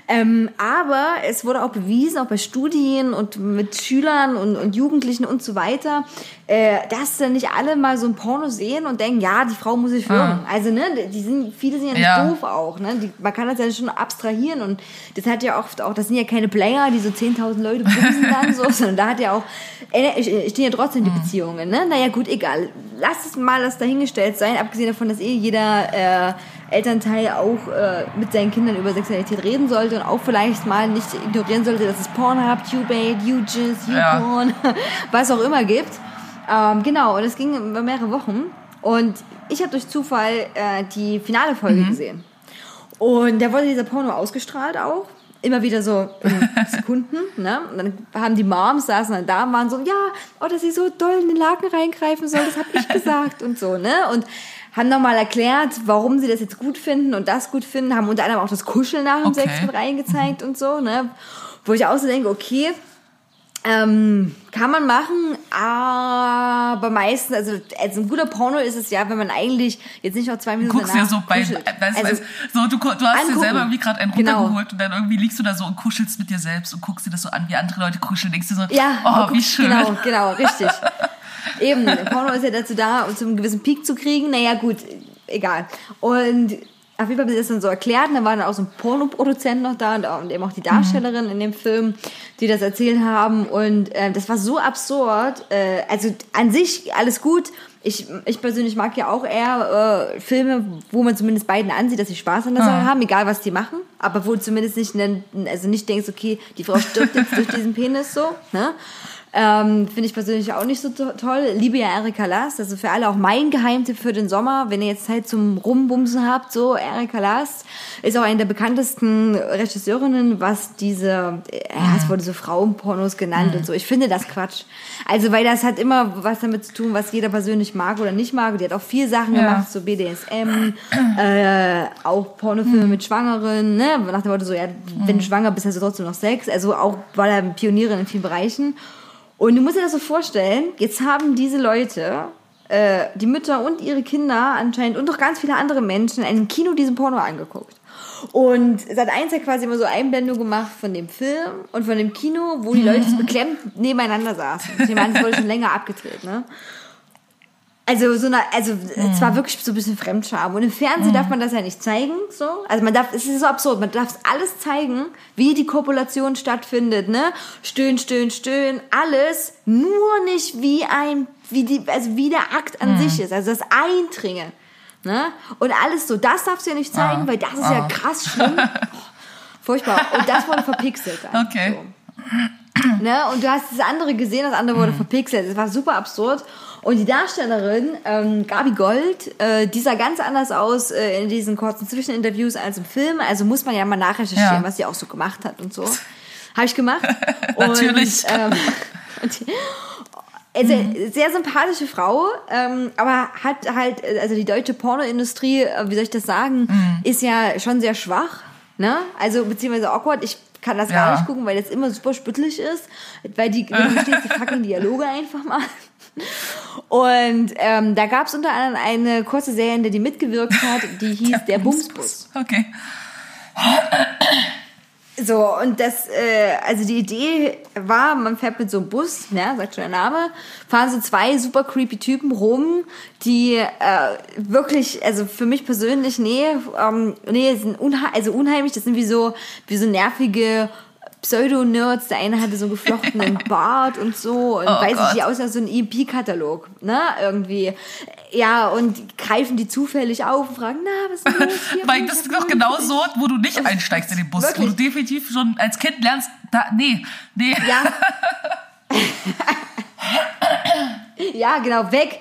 Ähm, aber es wurde auch bewiesen, auch bei Studien und mit Schülern und, und Jugendlichen und so weiter, äh, dass dann nicht alle mal so ein Porno sehen und denken, ja, die Frau muss sich würgen. Also, ne, die sind, viele sind ja nicht Ja. doof auch, ne? Die, man kann das ja schon abstrahieren und das hat ja oft auch, das sind ja keine Player, die so 10.000 Leute bumsen dann so, sondern da hat ja auch, ich- stehen ja trotzdem die Beziehungen, ne? Naja, gut, egal. Lass es mal das dahingestellt sein, abgesehen davon, dass eh jeder äh, Elternteil auch äh, mit seinen Kindern über Sexualität reden sollte und auch vielleicht mal nicht ignorieren sollte, dass es Pornhub, YouJizz, Ja. YouPorn, was auch immer gibt. Ähm, genau, und es ging über mehrere Wochen und ich habe durch Zufall äh, die finale Folge gesehen. Und da wurde dieser Porno ausgestrahlt auch. Immer wieder so Sekunden, ne? Und dann haben die Moms saßen dann da und waren so, ja, oh, dass sie so doll in den Laken reingreifen soll, das habe ich gesagt und so, ne? Und haben nochmal erklärt, warum sie das jetzt gut finden und das gut finden, haben unter anderem auch das Kuscheln nach dem Okay. Sex mit reingezeigt und so, ne? Wo ich auch so denke, okay, ähm, kann man machen, aber meistens, also, also ein guter Porno ist es ja, wenn man eigentlich jetzt nicht noch zwei Minuten guckst dir danach so bei, kuschelt. weißt, also, weißt, so, du, du hast dir angucken. selber irgendwie gerade einen Genau. runtergeholt und dann irgendwie liegst du da so und kuschelst mit dir selbst und guckst dir das so an, wie andere Leute kuscheln, denkst dir so, ja, oh, wie schön. Genau, genau, richtig. Eben, Porno ist ja dazu da, um zu einem gewissen Peak zu kriegen. Naja, gut, egal. Und auf jeden Fall haben sie das dann so erklärt. Und dann war dann auch so ein Pornoproduzent noch da und, auch, und eben auch die Darstellerin in dem Film, die das erzählt haben. Und äh, das war so absurd. Äh, also an sich alles gut. Ich, ich persönlich mag ja auch eher äh, Filme, wo man zumindest beiden ansieht, dass sie Spaß an der Sache haben, egal was die machen. Aber wo du zumindest nicht, also nicht denkst, okay, die Frau stirbt jetzt durch diesen Penis so. Ne? Ähm, Finde ich persönlich auch nicht so to toll. Liebe ja Erika Last, also für alle auch mein Geheimtipp für den Sommer, wenn ihr jetzt Zeit zum Rumbumsen habt, so Erika Last ist auch eine der bekanntesten Regisseurinnen, was diese, ja, es wurde so Frauenpornos genannt und so. Ich finde das Quatsch. Also, weil das hat immer was damit zu tun, was jeder persönlich mag oder nicht mag. Und die hat auch viel Sachen Ja. gemacht, so BDSM, äh, auch Pornofilme mit Schwangeren, ne? Nach dem Motto so, ja, wenn du schwanger bist, hast du trotzdem noch Sex. Also auch war er Pionierin in vielen Bereichen. Und du musst dir das so vorstellen, jetzt haben diese Leute, äh, die Mütter und ihre Kinder anscheinend und noch ganz viele andere Menschen in einem Kino diesen Porno angeguckt. Und seit eins hat quasi immer so Einblendung gemacht von dem Film und von dem Kino, wo die Leute so beklemmt nebeneinander saßen. Ich meine, das wurde schon länger abgedreht, ne? Also so eine, also es war wirklich so ein bisschen Fremdscham. Und im Fernsehen darf man das ja nicht zeigen, so. Also man darf, es ist so absurd, man darf alles zeigen, wie die Kopulation stattfindet, ne? Stöhn, stöhn, stöhn, alles, nur nicht wie ein, wie die, also wie der Akt an sich ist, also das Eindringen, ne? Und alles so, das darfst du ja nicht zeigen, weil das ist ja krass schlimm. Oh, furchtbar. Und das wurde verpixelt. Dann, Okay. So. Ne? Und du hast das andere gesehen, das andere wurde verpixelt. Das war super absurd. Und die Darstellerin, ähm, Gabi Gold, äh, die sah ganz anders aus äh, in diesen kurzen Zwischeninterviews als im Film. Also muss man ja mal nachrecherchieren, Ja. was sie auch so gemacht hat und so. Habe ich gemacht. Und, Natürlich. Ähm, und die, also, sehr sympathische Frau, ähm, aber hat halt, also die deutsche Pornoindustrie, äh, wie soll ich das sagen, ist ja schon sehr schwach. Ne? Also beziehungsweise awkward. Ich kann das gar Ja. nicht gucken, weil das immer super spüttelig ist, weil die, du verstehst die fucking Dialoge einfach mal. Und ähm, da gab es unter anderem eine kurze Serie, in der die mitgewirkt hat, die hieß Der, Bumsbus. Okay. So, und das, äh, also die Idee war, man fährt mit so einem Bus, ne, sagt schon der Name, fahren so zwei super creepy Typen rum, die äh, wirklich, also für mich persönlich, nee, ähm, nee, sind unha also unheimlich, das sind wie so, wie so nervige Pseudo-Nerds, der eine hatte so einen geflochtenen Bart und so und Oh weiß Gott. ich, die aussah so ein EP-Katalog, ne, irgendwie. Ja, und greifen die zufällig auf und fragen, na, was ist denn los hier? Weil das ist doch genau so, wo du nicht einsteigst in den Bus, wo du Wirklich? definitiv schon als Kind lernst, da, nee, nee. Ja. ja, genau, weg.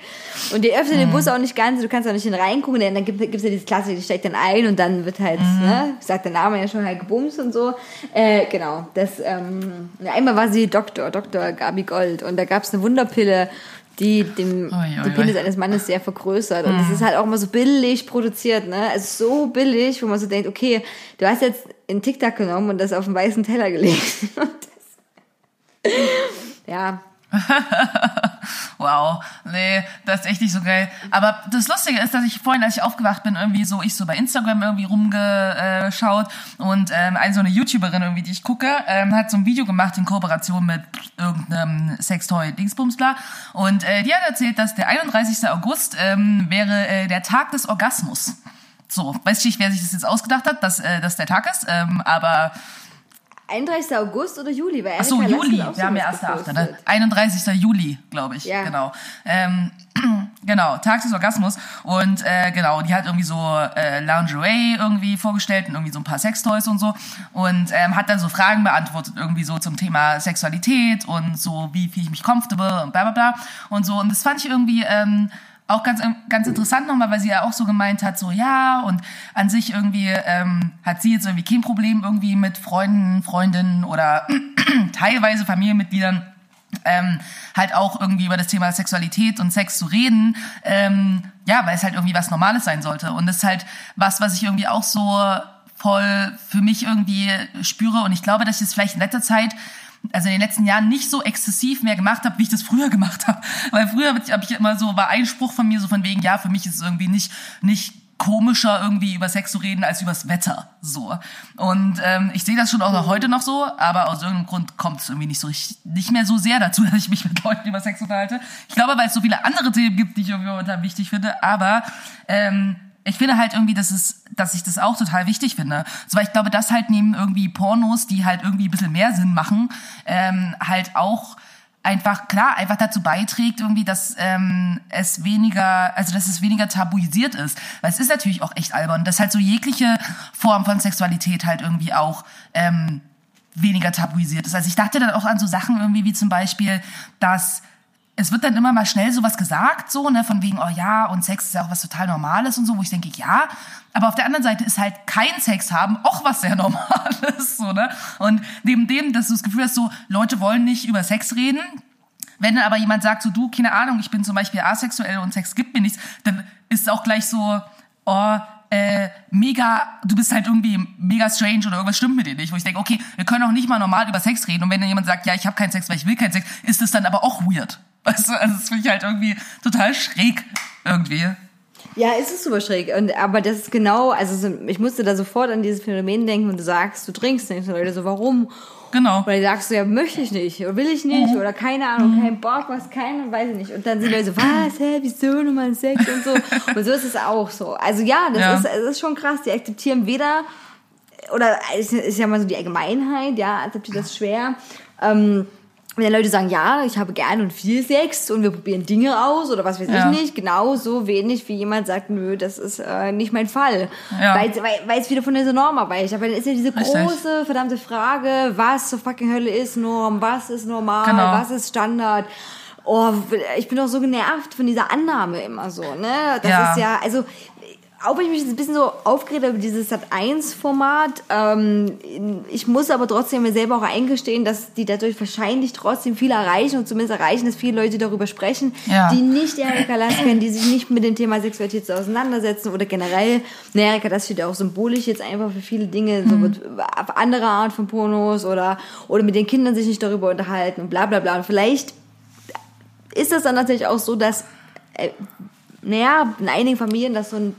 Und die öffnen den Bus auch nicht ganz, du kannst auch nicht hin reingucken, denn dann gibt es ja dieses Klasse, die steigt dann ein und dann wird halt, ne, sagt der Name ja schon halt gebumst und so. Äh, genau, das, ähm, einmal war sie Doktor, Dr. Gabi Gold und da gab es eine Wunderpille, die dem, Ui, ui, den Penis eines Mannes sehr vergrößert. Und das ist halt auch immer so billig produziert, ne? Also so billig, wo man so denkt, okay, du hast jetzt in TikTok genommen und das auf einen weißen Teller gelegt. Ja, Wow, nee, das ist echt nicht so geil. Aber das Lustige ist, dass ich vorhin, als ich aufgewacht bin, irgendwie so, ich so bei Instagram irgendwie rumgeschaut und ähm, eine so eine YouTuberin irgendwie, die ich gucke, ähm, hat so ein Video gemacht in Kooperation mit irgendeinem Sextoy Dingsbums bla. Und äh, die hat erzählt, dass der 31. August ähm, wäre äh, der Tag des Orgasmus. So, weiß nicht, wer sich das jetzt ausgedacht hat, dass äh, das der Tag ist, ähm, aber 31. August oder Juli? Weil Ach so, Juli. Wir haben ja sowas 1.8., ne? gepostet. 31. Juli, glaube ich. Ja. Genau. Ähm, genau, Tag des Orgasmus. Und äh, genau, die hat irgendwie so äh, Lingerie irgendwie vorgestellt und irgendwie so ein paar Sextoys und so. Und ähm, hat dann so Fragen beantwortet, irgendwie so zum Thema Sexualität und so, wie fühle ich mich comfortable und bla bla bla. Und so. Und das fand ich irgendwie. Ähm, auch ganz, ganz interessant nochmal, weil sie ja auch so gemeint hat, so ja, und an sich irgendwie ähm, hat sie jetzt irgendwie kein Problem irgendwie mit Freunden, Freundinnen oder teilweise Familienmitgliedern ähm, halt auch irgendwie über das Thema Sexualität und Sex zu reden, ähm, ja, weil es halt irgendwie was Normales sein sollte. Und das ist halt was, was ich irgendwie auch so voll für mich irgendwie spüre. Und ich glaube, dass ich es vielleicht in letzter Zeit also in den letzten Jahren nicht so exzessiv mehr gemacht habe, wie ich das früher gemacht habe. Weil früher habe ich immer so, war ein Spruch von mir so von wegen, ja, für mich ist es irgendwie nicht, nicht komischer irgendwie über Sex zu reden als übers Wetter so und ähm, ich sehe das schon auch noch heute noch so aber aus irgendeinem Grund kommt es irgendwie nicht so richtig, nicht mehr so sehr dazu dass ich mich mit Leuten über Sex unterhalte ich glaube weil es so viele andere Themen gibt die ich irgendwie momentan wichtig finde aber ähm, ich finde halt irgendwie, dass es, dass ich das auch total wichtig finde. So, weil ich glaube, dass halt neben irgendwie Pornos, die halt irgendwie ein bisschen mehr Sinn machen, ähm, halt auch einfach, klar, einfach dazu beiträgt, irgendwie, dass ähm, es weniger, also dass es weniger tabuisiert ist. Weil es ist natürlich auch echt albern, dass halt so jegliche Form von Sexualität halt irgendwie auch ähm, weniger tabuisiert ist. Also ich dachte dann auch an so Sachen irgendwie wie zum Beispiel, dass es wird dann immer mal schnell sowas gesagt, so, ne, von wegen, oh ja, und Sex ist ja auch was total Normales und so, wo ich denke, ja, aber auf der anderen Seite ist halt kein Sex haben auch was sehr Normales, so, ne, und neben dem, dass du das Gefühl hast, so, Leute wollen nicht über Sex reden, wenn dann aber jemand sagt, so, du, keine Ahnung, ich bin zum Beispiel asexuell und Sex gibt mir nichts, dann ist es auch gleich so, oh, äh, mega, du bist halt irgendwie mega strange oder irgendwas stimmt mit dir nicht, wo ich denke, okay, wir können auch nicht mal normal über Sex reden und wenn dann jemand sagt, ja, ich habe keinen Sex, weil ich will keinen Sex, ist das dann aber auch weird. Weißt du, also das finde ich halt irgendwie total schräg irgendwie. Ja, es ist super schräg. Und, aber das ist genau, also so, ich musste da sofort an dieses Phänomen denken, wenn du sagst, du trinkst nicht. Und Leute so, warum? Genau. Oder sagst du, ja, möchte ich nicht, oder will ich nicht, oder keine Ahnung, kein Bock, was, keine, weiß ich nicht. Und dann sind Leute so, was, hä, wieso nochmal Sex und so. Und so ist es auch so. Also ja, das Ja. ist, es ist schon krass. Die akzeptieren weder, oder es ist ja mal so die Allgemeinheit, ja, akzeptiert das schwer. Ähm, wenn Leute sagen, ja, ich habe gerne und viel Sex und wir probieren Dinge aus oder was weiß Ja. ich nicht, genauso wenig wie jemand sagt, nö, das ist äh, nicht mein Fall. Ja. Weil, weil, weil es wieder von dieser Norm abweicht. Aber dann ist ja diese Richtig. große, verdammte Frage, was zur fucking Hölle ist Norm, was ist normal, Genau. was ist Standard. Oh, ich bin doch so genervt von dieser Annahme immer so, ne? Das Ja. ist ja, also auch wenn ich mich jetzt ein bisschen so aufgeregt habe über dieses Sat1-Format, ähm, ich muss aber trotzdem mir selber auch eingestehen, dass die dadurch wahrscheinlich trotzdem viel erreichen und zumindest erreichen, dass viele Leute darüber sprechen, Ja. die nicht Erika Lass kennen, die sich nicht mit dem Thema Sexualität so auseinandersetzen oder generell, ne, Erika Lass steht ja auch symbolisch jetzt einfach für viele Dinge, so mit auf andere Art von Pornos oder, oder mit den Kindern sich nicht darüber unterhalten und bla bla bla. Und vielleicht ist das dann natürlich auch so, dass, äh, naja, in einigen Familien das so ein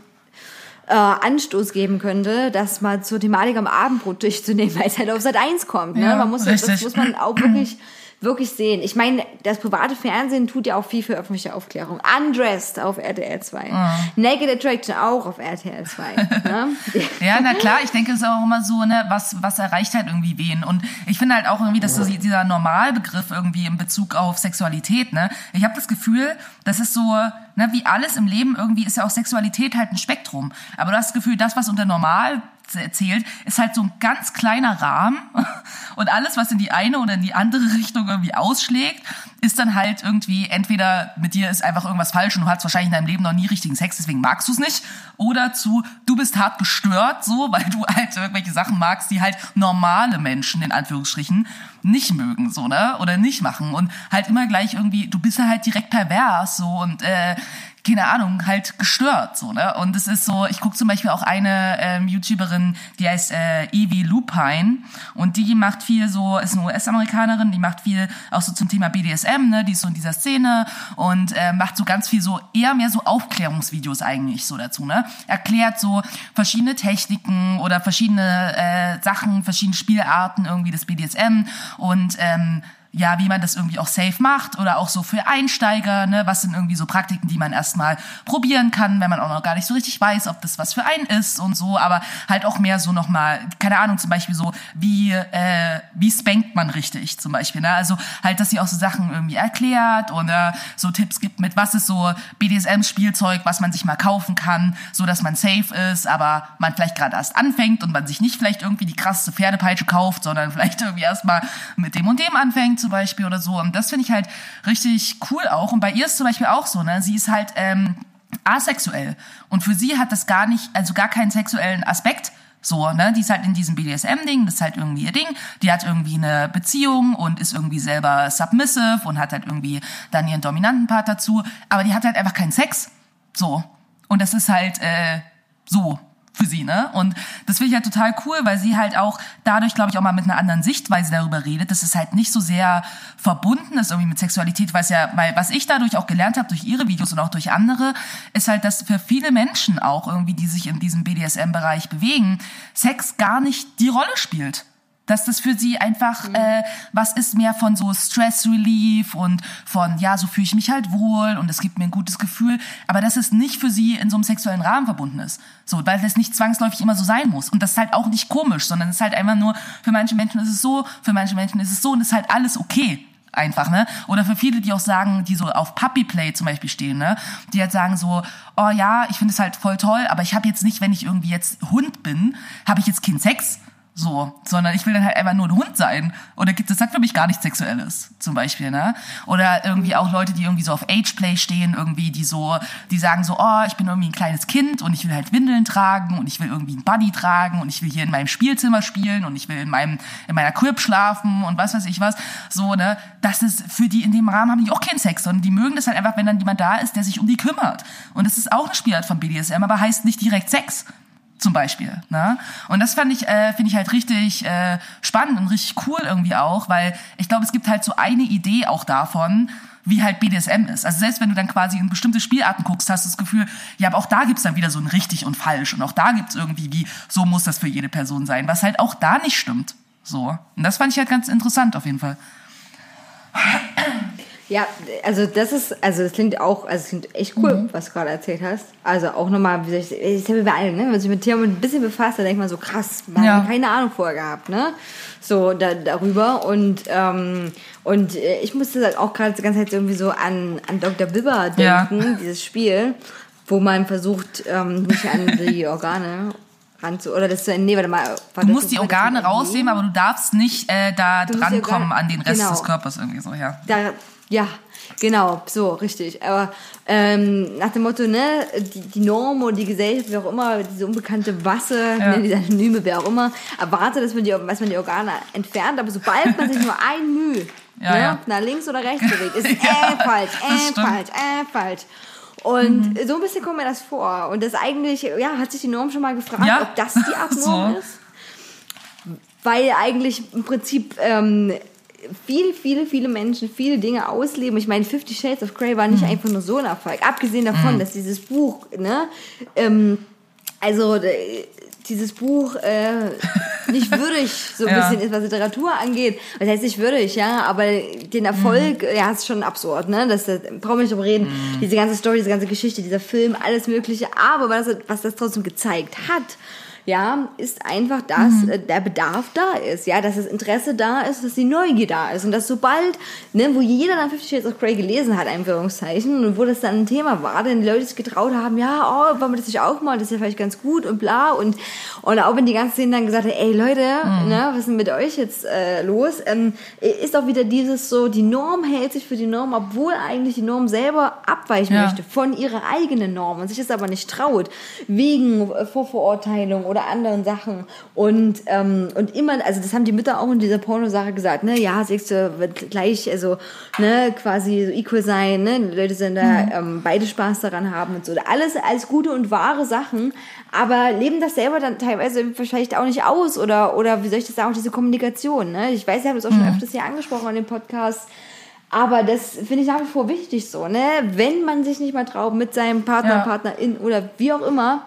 äh, Anstoß geben könnte, das mal zur Thematik am Abendbrot durchzunehmen, weil es halt auf Sat 1 kommt. Ne? Ja, man muss, das muss man auch wirklich, wirklich sehen. Ich meine, das private Fernsehen tut ja auch viel für öffentliche Aufklärung. Undressed auf RTL 2. Naked Attraction auch auf RTL 2. ne? Ja, na klar, ich denke, es ist auch immer so, ne, was, was erreicht halt irgendwie wen. Und ich finde halt auch irgendwie, dass so dieser Normalbegriff irgendwie in Bezug auf Sexualität, ne, ich habe das Gefühl, das ist so, ne, wie alles im Leben irgendwie ist ja auch Sexualität halt ein Spektrum. Aber du hast das Gefühl, das, was unter normal erzählt, ist halt so ein ganz kleiner Rahmen und alles, was in die eine oder in die andere Richtung irgendwie ausschlägt, ist dann halt irgendwie entweder mit dir ist einfach irgendwas falsch und du hast wahrscheinlich in deinem Leben noch nie richtigen Sex, deswegen magst du es nicht, oder zu du bist hart gestört, so, weil du halt irgendwelche Sachen magst, die halt normale Menschen in Anführungsstrichen nicht mögen, so ne, oder nicht machen. Und halt immer gleich irgendwie, du bist ja halt direkt pervers, so und äh, keine Ahnung, halt gestört, so, ne? Und es ist so, ich gucke zum Beispiel auch eine ähm, YouTuberin, die heißt äh, Evie Lupine und die macht viel so, ist eine US-Amerikanerin, die macht viel auch so zum Thema BDSM, ne? Die ist so in dieser Szene und äh, macht so ganz viel so, eher mehr so Aufklärungsvideos eigentlich so dazu, ne? Erklärt so verschiedene Techniken oder verschiedene äh, Sachen, verschiedene Spielarten irgendwie des BDSM und ähm, ja, wie man das irgendwie auch safe macht oder auch so für Einsteiger, ne, was sind irgendwie so Praktiken, die man erstmal probieren kann, wenn man auch noch gar nicht so richtig weiß, ob das was für einen ist und so, aber halt auch mehr so nochmal, keine Ahnung, zum Beispiel so, wie, äh, wie spankt man richtig zum Beispiel, ne, also halt, dass sie auch so Sachen irgendwie erklärt oder so Tipps gibt mit, was ist so BDSM-Spielzeug, was man sich mal kaufen kann, so dass man safe ist, aber man vielleicht gerade erst anfängt und man sich nicht vielleicht irgendwie die krasseste Pferdepeitsche kauft, sondern vielleicht irgendwie erstmal mit dem und dem anfängt zum Beispiel oder so. Und das finde ich halt richtig cool auch. Und bei ihr ist zum Beispiel auch so, ne? Sie ist halt ähm, asexuell. Und für sie hat das gar nicht, also gar keinen sexuellen Aspekt. So, ne, die ist halt in diesem BDSM-Ding, das ist halt irgendwie ihr Ding. Die hat irgendwie eine Beziehung und ist irgendwie selber submissive und hat halt irgendwie dann ihren dominanten Part dazu. Aber die hat halt einfach keinen Sex. So. Und das ist halt äh, so für sie, ne? Und das finde ich halt total cool, weil sie halt auch dadurch, glaube ich, auch mal mit einer anderen Sichtweise darüber redet, dass es halt nicht so sehr verbunden ist irgendwie mit Sexualität, weil es ja, weil was ich dadurch auch gelernt habe durch ihre Videos und auch durch andere, ist halt, dass für viele Menschen auch irgendwie, die sich in diesem BDSM-Bereich bewegen, Sex gar nicht die Rolle spielt dass das für sie einfach äh, was ist mehr von so Stress Relief und von ja so fühle ich mich halt wohl und es gibt mir ein gutes Gefühl aber dass es nicht für sie in so einem sexuellen Rahmen verbunden ist so weil das nicht zwangsläufig immer so sein muss und das ist halt auch nicht komisch sondern es ist halt einfach nur für manche Menschen ist es so für manche Menschen ist es so und es ist halt alles okay einfach, ne? Oder für viele, die auch sagen, die so auf Puppy Play zum Beispiel stehen, ne? Die halt sagen so, oh ja, ich finde es halt voll toll, aber ich habe jetzt nicht, wenn ich irgendwie jetzt Hund bin, habe ich jetzt keinen Sex, so, sondern ich will dann halt einfach nur ein Hund sein. Oder gibt es sagt für mich gar nichts Sexuelles, zum Beispiel, ne? Oder irgendwie auch Leute, die irgendwie so auf Ageplay stehen, irgendwie, die so, die sagen so, oh, ich bin irgendwie ein kleines Kind und ich will halt Windeln tragen und ich will irgendwie einen Buddy tragen und ich will hier in meinem Spielzimmer spielen und ich will in meinem, in meiner Crib schlafen und was weiß ich was. So, ne? Das ist für die, in dem Rahmen haben die auch keinen Sex, sondern die mögen das halt einfach, wenn dann jemand da ist, der sich um die kümmert. Und das ist auch eine Spielart von BDSM, aber heißt nicht direkt Sex zum Beispiel. Ne? Und das fand ich, äh, finde ich halt richtig äh, spannend und richtig cool irgendwie auch, weil ich glaube, es gibt halt so eine Idee auch davon, wie halt BDSM ist. Also selbst wenn du dann quasi in bestimmte Spielarten guckst, hast du das Gefühl, ja, aber auch da gibt's dann wieder so ein richtig und falsch und auch da gibt's irgendwie wie, so muss das für jede Person sein, was halt auch da nicht stimmt. So. Und das fand ich halt ganz interessant auf jeden Fall. Ja, also das ist, also das klingt auch, also es klingt echt cool, Mhm. was du gerade erzählt hast. Also auch nochmal, wie soll ich, ja wie bei allen, ne? Wenn man sich mit Themen ein bisschen befasst, dann denkt man so, krass, man Ja. hat keine Ahnung vorher gehabt, ne? So da, darüber. Und, ähm, und äh, ich musste halt auch gerade die ganze Zeit irgendwie so an, an Dr. Bibber Ja. denken, dieses Spiel, wo man versucht, ähm, nicht an die Organe ranzu, oder das zu, nee, warte mal. war Du musst so- die Organe rausnehmen, aber du darfst nicht äh, da drankommen an den Rest genau. des Körpers irgendwie so, ja. Da, ja, genau, so, richtig. Aber ähm, nach dem Motto, ne, die, die Norm oder die Gesellschaft, wie auch immer, diese unbekannte Masse, Ja. ne, diese Anonyme, wer auch immer, erwartet, dass man die, dass man die Organe entfernt, aber sobald man sich nur ein Mühe Ja, ne, ja. nach links oder rechts bewegt, ist äh, falsch, äh, falsch, äh, falsch. Und so ein bisschen kommt mir das vor. Und das eigentlich, ja, hat sich die Norm schon mal gefragt, Ja. ob das die Art Norm So. ist? weil eigentlich im Prinzip ähm, viele, viele, viele Menschen viele Dinge ausleben. Ich meine, Fifty Shades of Grey war Mhm. nicht einfach nur so ein Erfolg. Abgesehen davon, dass dieses Buch, ne, ähm, also äh, dieses Buch äh, nicht würdig so ein Ja. bisschen ist, was Literatur angeht. Das heißt nicht würdig, ja, aber den Erfolg, Mhm. ja, ist schon absurd, ne? Das, das brauchen wir nicht drüber reden. Diese ganze Story, diese ganze Geschichte, dieser Film, alles Mögliche. Aber was, was das trotzdem gezeigt hat, ja, ist einfach, dass äh, der Bedarf da ist, ja, dass das Interesse da ist, dass die Neugier da ist. Und dass sobald, ne, wo jeder dann Fifty Shades of Grey gelesen hat, Einführungszeichen, und wo das dann ein Thema war, dann die Leute sich getraut haben, ja, oh, wollen wir das nicht auch mal, das ist ja vielleicht ganz gut und bla. Und, und auch wenn die ganzen Szenen dann gesagt haben, ey Leute, ne, was ist denn mit euch jetzt äh, los, ähm, ist auch wieder dieses so, die Norm hält sich für die Norm, obwohl eigentlich die Norm selber abweichen Ja. möchte von ihrer eigenen Norm und sich das aber nicht traut, wegen äh, Vorverurteilung oder anderen Sachen. Und, ähm, und immer, also das haben die Mütter auch in dieser Pornosache gesagt, ne, ja, Sex wird gleich, also, ne, quasi so equal sein, ne, die Leute sind da, ähm, beide Spaß daran haben und so. Alles als gute und wahre Sachen, aber leben das selber dann teilweise vielleicht auch nicht aus oder, oder wie soll ich das sagen, auch diese Kommunikation, ne. Ich weiß, wir haben das auch schon öfters hier angesprochen an dem Podcast, aber das finde ich nach wie vor wichtig so, ne? Wenn man sich nicht mal traut, mit seinem Partner, Ja. Partnerin oder wie auch immer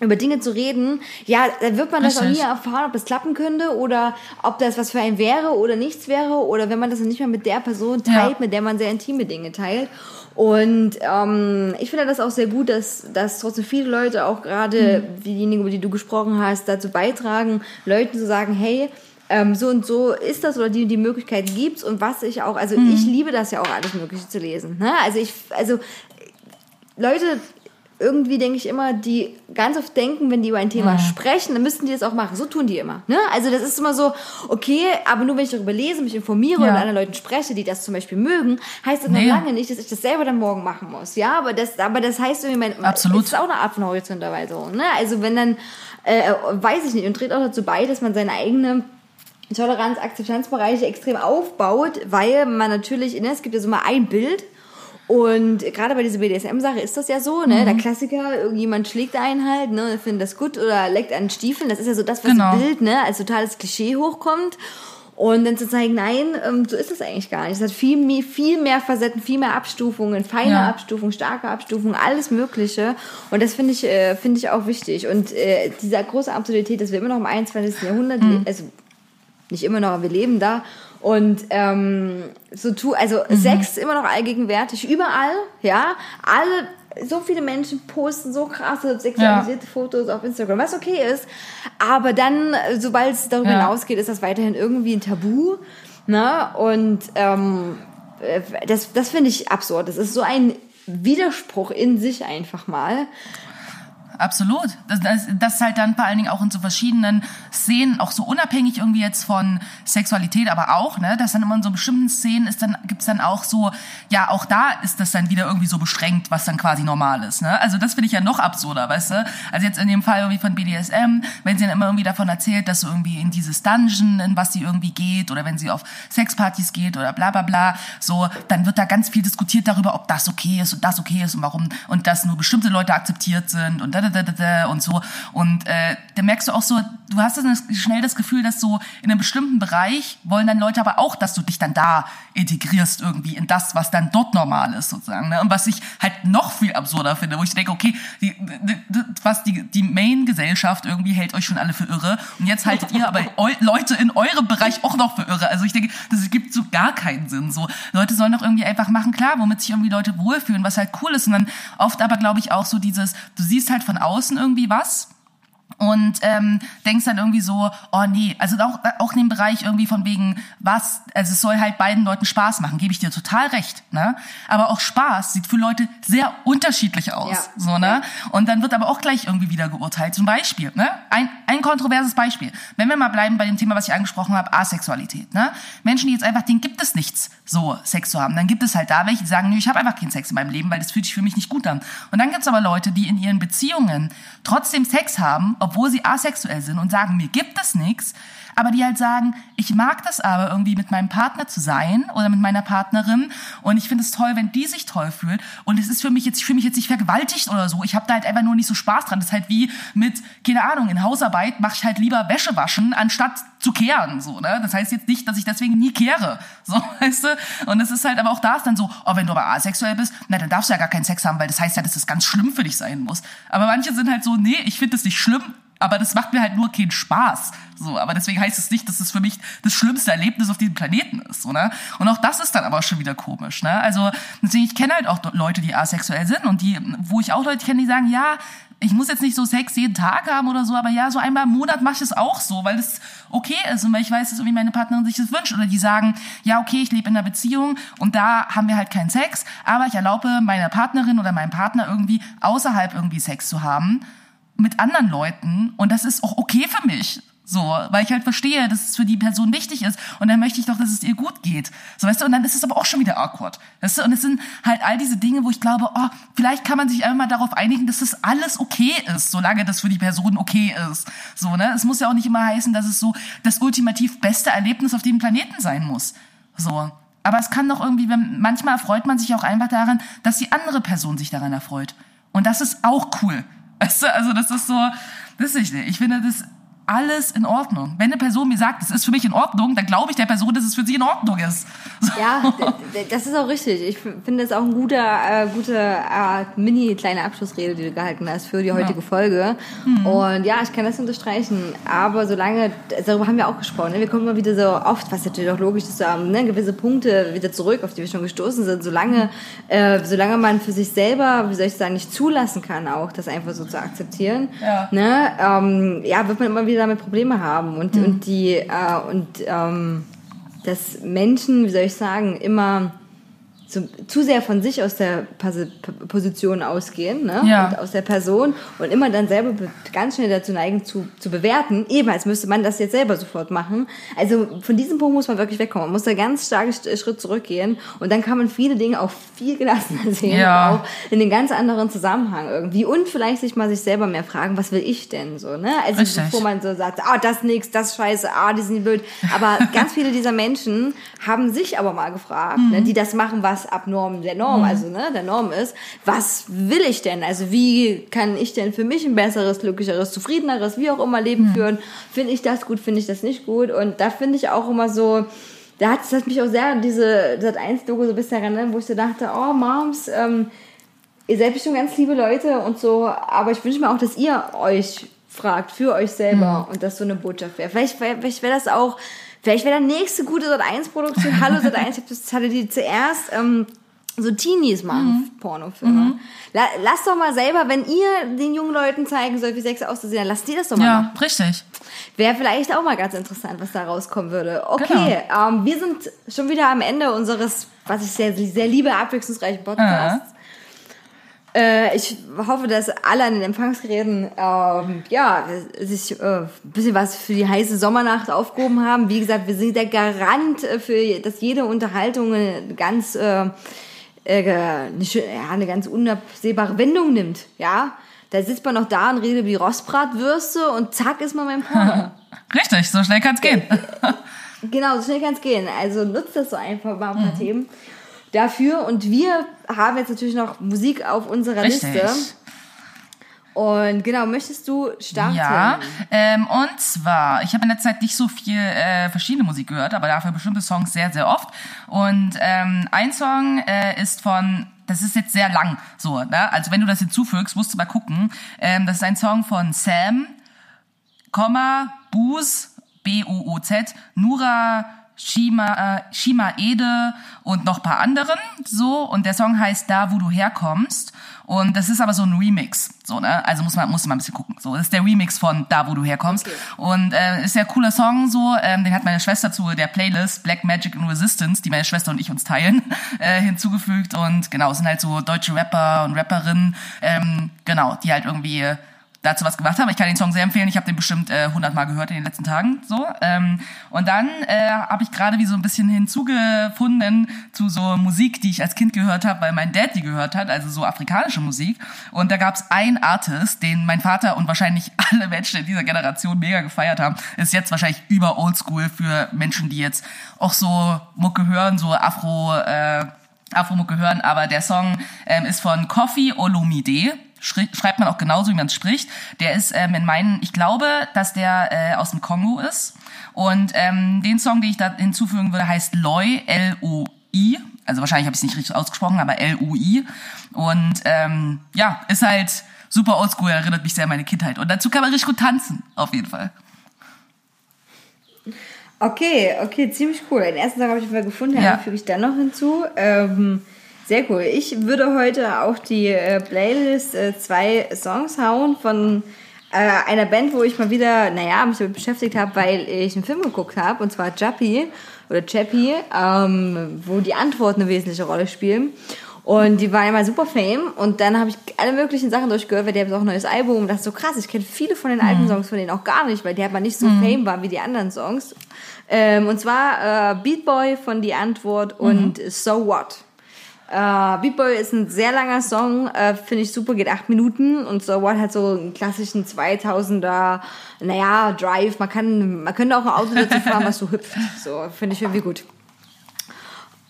über Dinge zu reden, ja, dann wird man das auch nie erfahren, ob das klappen könnte oder ob das was für einen wäre oder nichts wäre oder wenn man das nicht mehr mit der Person teilt, Ja. mit der man sehr intime Dinge teilt. Und ähm, ich finde das auch sehr gut, dass, dass trotzdem viele Leute, auch gerade Mhm. diejenigen, über die du gesprochen hast, dazu beitragen, Leuten zu sagen, hey, ähm, so und so ist das oder die die Möglichkeit gibt's und was ich auch, also Mhm. ich liebe das ja auch alles Mögliche zu lesen. Ne? Also ich, also Leute, irgendwie denke ich immer, die ganz oft denken, wenn die über ein Thema sprechen, dann müssten die das auch machen. So tun die immer. Ne? Also das ist immer so, okay, aber nur wenn ich darüber lese, mich informiere Ja. und anderen Leuten spreche, die das zum Beispiel mögen, heißt das noch Nee. lange nicht, dass ich das selber dann morgen machen muss. Ja, aber das, aber das heißt irgendwie, mein, Absolut. ist auch eine Art von Horizonterweiterung. Ne? Also wenn dann, äh, weiß ich nicht, und trägt auch dazu bei, dass man seine eigene Toleranz, Akzeptanzbereiche extrem aufbaut, weil man natürlich, ne, es gibt ja so mal ein Bild und gerade bei dieser BDSM-Sache ist das ja so, ne, der Klassiker, irgendjemand schlägt einen halt, ne, findet das gut oder leckt an Stiefeln, das ist ja so das, was Genau. im Bild, ne, als totales Klischee hochkommt. Und dann zu zeigen, nein, ähm, so ist es eigentlich gar nicht. Es hat viel, mehr- viel mehr Facetten, viel mehr Abstufungen, feine Ja. Abstufungen, starke Abstufungen, alles Mögliche. Und das finde ich, äh, finde ich auch wichtig. Und äh, dieser große Absurdität, dass wir immer noch im 21. Jahrhundert, Mhm. also nicht immer noch, aber wir leben da. Und ähm, so tu, also Mhm. Sex ist immer noch allgegenwärtig, überall, ja. Alle, so viele Menschen posten so krasse sexualisierte Fotos auf Instagram, was okay ist. Aber dann, sobald es darüber Ja. hinausgeht, ist das weiterhin irgendwie ein Tabu. Ne? Und ähm, äh, das, das finde ich absurd. Das ist so ein Widerspruch in sich einfach mal. Absolut. Das, das, das halt dann vor allen Dingen auch in so verschiedenen Szenen, auch so unabhängig irgendwie jetzt von Sexualität, aber auch, ne, dass dann immer in so bestimmten Szenen ist dann, gibt's dann auch so, ja, auch da ist das dann wieder irgendwie so beschränkt, was dann quasi normal ist, ne. Also das finde ich ja noch absurder, weißt du. Also jetzt in dem Fall irgendwie von BDSM, wenn sie dann immer irgendwie davon erzählt, dass so irgendwie in dieses Dungeon, in was sie irgendwie geht, oder wenn sie auf Sexpartys geht oder bla bla bla, so, dann wird da ganz viel diskutiert darüber, ob das okay ist und das okay ist und warum und dass nur bestimmte Leute akzeptiert sind und da da da da da und so. Und äh, da merkst du auch so, du hast dann schnell das Gefühl, dass so in einem bestimmten Bereich wollen dann Leute aber auch, dass du dich dann da integrierst irgendwie in das, was dann dort normal ist sozusagen. Ne? Und was ich halt noch viel absurder finde, wo ich denke, okay, die, die, was die, die Main-Gesellschaft irgendwie hält euch schon alle für irre und jetzt haltet ihr aber eu, Leute in eurem Bereich auch noch für irre. Also ich denke, das gibt so gar keinen Sinn. So Leute sollen doch irgendwie einfach machen, klar, womit sich irgendwie Leute wohlfühlen, was halt cool ist. Und dann oft aber, glaube ich, auch so dieses, du siehst halt von außen irgendwie was und ähm, denkst dann irgendwie so, oh nee, also auch, auch in dem Bereich irgendwie von wegen, was, also es soll halt beiden Leuten Spaß machen, gebe ich dir total recht, ne? Aber auch Spaß sieht für Leute sehr unterschiedlich aus, Ja. so, ne? Und dann wird aber auch gleich irgendwie wieder geurteilt. Zum Beispiel, ne? Ein, ein kontroverses Beispiel. Wenn wir mal bleiben bei dem Thema, was ich angesprochen habe, Asexualität, ne? Menschen, die jetzt einfach, denen gibt es nichts, so Sex zu haben. Dann gibt es halt da welche, die sagen, nö, ich habe einfach keinen Sex in meinem Leben, weil das fühlt sich für mich nicht gut an. Und dann gibt's aber Leute, die in ihren Beziehungen trotzdem Sex haben, obwohl sie asexuell sind und sagen, mir gibt es nichts, aber die halt sagen, ich mag das aber irgendwie mit meinem Partner zu sein oder mit meiner Partnerin und ich finde es toll, wenn die sich toll fühlt und es ist für mich jetzt, ich fühle mich jetzt nicht vergewaltigt oder so, ich habe da halt einfach nur nicht so Spaß dran. Das ist halt wie mit, keine Ahnung, in Hausarbeit mache ich halt lieber Wäsche waschen, anstatt zu kehren, so, ne? Das heißt jetzt nicht, dass ich deswegen nie kehre, so, weißt du? Und es ist halt, aber auch da ist dann so, oh, wenn du aber asexuell bist, na, dann darfst du ja gar keinen Sex haben, weil das heißt ja, dass das ganz schlimm für dich sein muss. Aber manche sind halt so, nee, ich finde das nicht schlimm, aber das macht mir halt nur keinen Spaß. So, aber deswegen heißt es nicht, dass es für mich das schlimmste Erlebnis auf diesem Planeten ist, so, ne? Und auch das ist dann aber schon wieder komisch, ne? Also, deswegen, ich kenne halt auch Leute, die asexuell sind und die, wo ich auch Leute kenne, die sagen, ja, ich muss jetzt nicht so Sex jeden Tag haben oder so, aber ja, so einmal im Monat mache ich es auch so, weil es okay ist und weil ich weiß, dass irgendwie meine Partnerin sich das wünscht. Oder die sagen, ja, okay, ich lebe in einer Beziehung und da haben wir halt keinen Sex, aber ich erlaube meiner Partnerin oder meinem Partner irgendwie außerhalb irgendwie Sex zu haben mit anderen Leuten und das ist auch okay für mich. So, weil ich halt verstehe, dass es für die Person wichtig ist und dann möchte ich doch, dass es ihr gut geht. So, weißt du, und dann ist es aber auch schon wieder awkward. Weißt du, und es sind halt all diese Dinge, wo ich glaube, oh, vielleicht kann man sich einfach mal darauf einigen, dass das alles okay ist, solange das für die Person okay ist. So, ne? Es muss ja auch nicht immer heißen, dass es so das ultimativ beste Erlebnis auf dem Planeten sein muss. So. Aber es kann doch irgendwie, wenn, manchmal erfreut man sich auch einfach daran, dass die andere Person sich daran erfreut. Und das ist auch cool. Weißt du, also das ist so, das ist nicht, ich finde das alles in Ordnung. Wenn eine Person mir sagt, es ist für mich in Ordnung, dann glaube ich der Person, dass es für sie in Ordnung ist. So. Ja, das ist auch richtig. Ich finde das auch ein guter, äh, gute äh, mini kleine Abschlussrede, die du gehalten hast für die heutige Folge. Und ja, ich kann das unterstreichen. Aber solange, darüber haben wir auch gesprochen, ne? wir kommen immer wieder so oft, was natürlich auch logisch ist, ähm, ne? gewisse Punkte wieder zurück, auf die wir schon gestoßen sind. Solange, äh, solange man für sich selber, wie soll ich sagen, nicht zulassen kann, auch das einfach so zu akzeptieren, Ja. ne? ähm, ja, wird man immer wieder damit Probleme haben. Und, Mhm. und die, äh, und ähm, dass Menschen, wie soll ich sagen, immer zu, zu sehr von sich aus der Position ausgehen ne? Ja. und aus der Person und immer dann selber be- ganz schnell dazu neigen zu, zu bewerten, eben als müsste man das jetzt selber sofort machen. Also von diesem Punkt muss man wirklich wegkommen. Man muss da ganz stark Sch- Schritt zurückgehen und dann kann man viele Dinge auch viel gelassener sehen, Ja. auch in den ganz anderen Zusammenhang irgendwie und vielleicht sich mal sich selber mehr fragen, was will ich denn so, ne? Also Richtig. bevor man so sagt, ah, das nix, das scheiße, ah, die sind blöd. Aber ganz viele dieser Menschen haben sich aber mal gefragt, ne, die das machen, was abnorm der Norm, also ne, der Norm ist. Was will ich denn? Also wie kann ich denn für mich ein besseres, glücklicheres, zufriedeneres, wie auch immer Leben führen? Finde ich das gut, finde ich das nicht gut? Und da finde ich auch immer so, da hat, das hat mich auch sehr diese Sat 1 Logo so ein bisschen erinnert, wo ich so dachte, oh Moms, ähm, ihr seid bestimmt ganz liebe Leute und so, aber ich wünsche mir auch, dass ihr euch fragt für euch selber und das so eine Botschaft wäre. Vielleicht, wäre- vielleicht wäre das auch, vielleicht wäre der nächste gute Sat 1 Produktion, Hallo Sat 1, ich hab das hatte die zuerst ähm, so Teenies machen, Pornofilme. La, lasst doch mal selber, wenn ihr den jungen Leuten zeigen sollt, wie Sex auszusehen, dann lasst die das doch mal machen. Ja, richtig. Wäre vielleicht auch mal ganz interessant, was da rauskommen würde. Okay, ähm, wir sind schon wieder am Ende unseres, was ich sehr, sehr liebe, abwechslungsreichen Podcasts. Äh, ich hoffe, dass alle an den Empfangsgeräten ähm, ja, sich äh, ein bisschen was für die heiße Sommernacht aufgehoben haben. Wie gesagt, wir sind der Garant äh, für, dass jede Unterhaltung eine ganz, äh, äh, eine, ja, eine ganz unabsehbare Wendung nimmt. Ja, da sitzt man noch da und redet über die Rostbratwürste und zack ist man beim Porno. Richtig, so schnell kann's gehen. Genau, so schnell kann es gehen. Also nutzt das so einfach mal ein paar Themen dafür. Und wir haben jetzt natürlich noch Musik auf unserer Richtig. Liste. Und genau, möchtest du starten? Ja, ähm, und zwar, ich habe in der Zeit nicht so viel äh, verschiedene Musik gehört, aber dafür bestimmte Songs sehr, sehr oft. Und ähm, ein Song äh, ist von, das ist jetzt sehr lang, so, ne? Also wenn du das hinzufügst, musst du mal gucken. Ähm, das ist ein Song von Sam, Komma, Boos, B-O-O-Z, Nura, Shima, äh, Shima Ede und noch paar anderen, so. Und der Song heißt Da, wo du herkommst. Und das ist aber so ein Remix, so, ne? Also muss man, muss man ein bisschen gucken. So, das ist der Remix von Da, wo du herkommst. Und äh, ist ja cooler Song, so. Ähm, den hat meine Schwester zu der Playlist Black Magic and Resistance, die meine Schwester und ich uns teilen, äh, hinzugefügt. Und genau, es sind halt so deutsche Rapper und Rapperinnen, ähm, genau, die halt irgendwie dazu was gemacht haben. Ich kann den Song sehr empfehlen. Ich habe den bestimmt äh, 100 Mal gehört in den letzten Tagen. So ähm, und dann äh, habe ich gerade wie so ein bisschen hinzugefunden zu so Musik, die ich als Kind gehört habe, weil mein Dad die gehört hat, also so afrikanische Musik. Und da gab es einen Artist, den mein Vater und wahrscheinlich alle Menschen in dieser Generation mega gefeiert haben. Ist jetzt wahrscheinlich über Oldschool für Menschen, die jetzt auch so Mucke hören, so Afro. Äh, Afro-Mucke hören, aber der Song ähm, ist von Kofi Olomide. Schreibt man auch genauso, wie man es spricht. Der ist ähm, in meinen, ich glaube, dass der äh, aus dem Kongo ist. Und ähm, den Song, den ich da hinzufügen würde, heißt Loi, L-O-I. Also wahrscheinlich habe ich es nicht richtig ausgesprochen, aber L-U-I. Und ähm, ja, ist halt super oldschool, erinnert mich sehr an meine Kindheit. Und dazu kann man richtig gut tanzen, auf jeden Fall. Okay, okay, ziemlich cool. Den ersten Song habe ich Fall gefunden, den Ja. füge ich dann noch hinzu. Ähm, Sehr cool. Ich würde heute auch die äh, Playlist äh, zwei Songs hauen von äh, einer Band, wo ich mal wieder, naja, mich damit beschäftigt habe, weil ich einen Film geguckt habe, und zwar Chappie oder Chappie, ähm, wo die Antworten eine wesentliche Rolle spielen. Und die waren immer super fame und dann habe ich alle möglichen Sachen durchgehört, weil die haben auch ein neues Album und dachte so krass, ich kenne viele von den alten Songs von denen auch gar nicht, weil die aber nicht so fame waren wie die anderen Songs. Ähm, und zwar äh, Beat Boy von Die Antwort und So What. Äh, Beat Boy ist ein sehr langer Song, äh, finde ich super, geht acht Minuten und So What hat so einen klassischen 2000er, naja, Drive. Man kann, man könnte auch ein Auto dazu fahren, was so hüpft. So, finde ich irgendwie gut.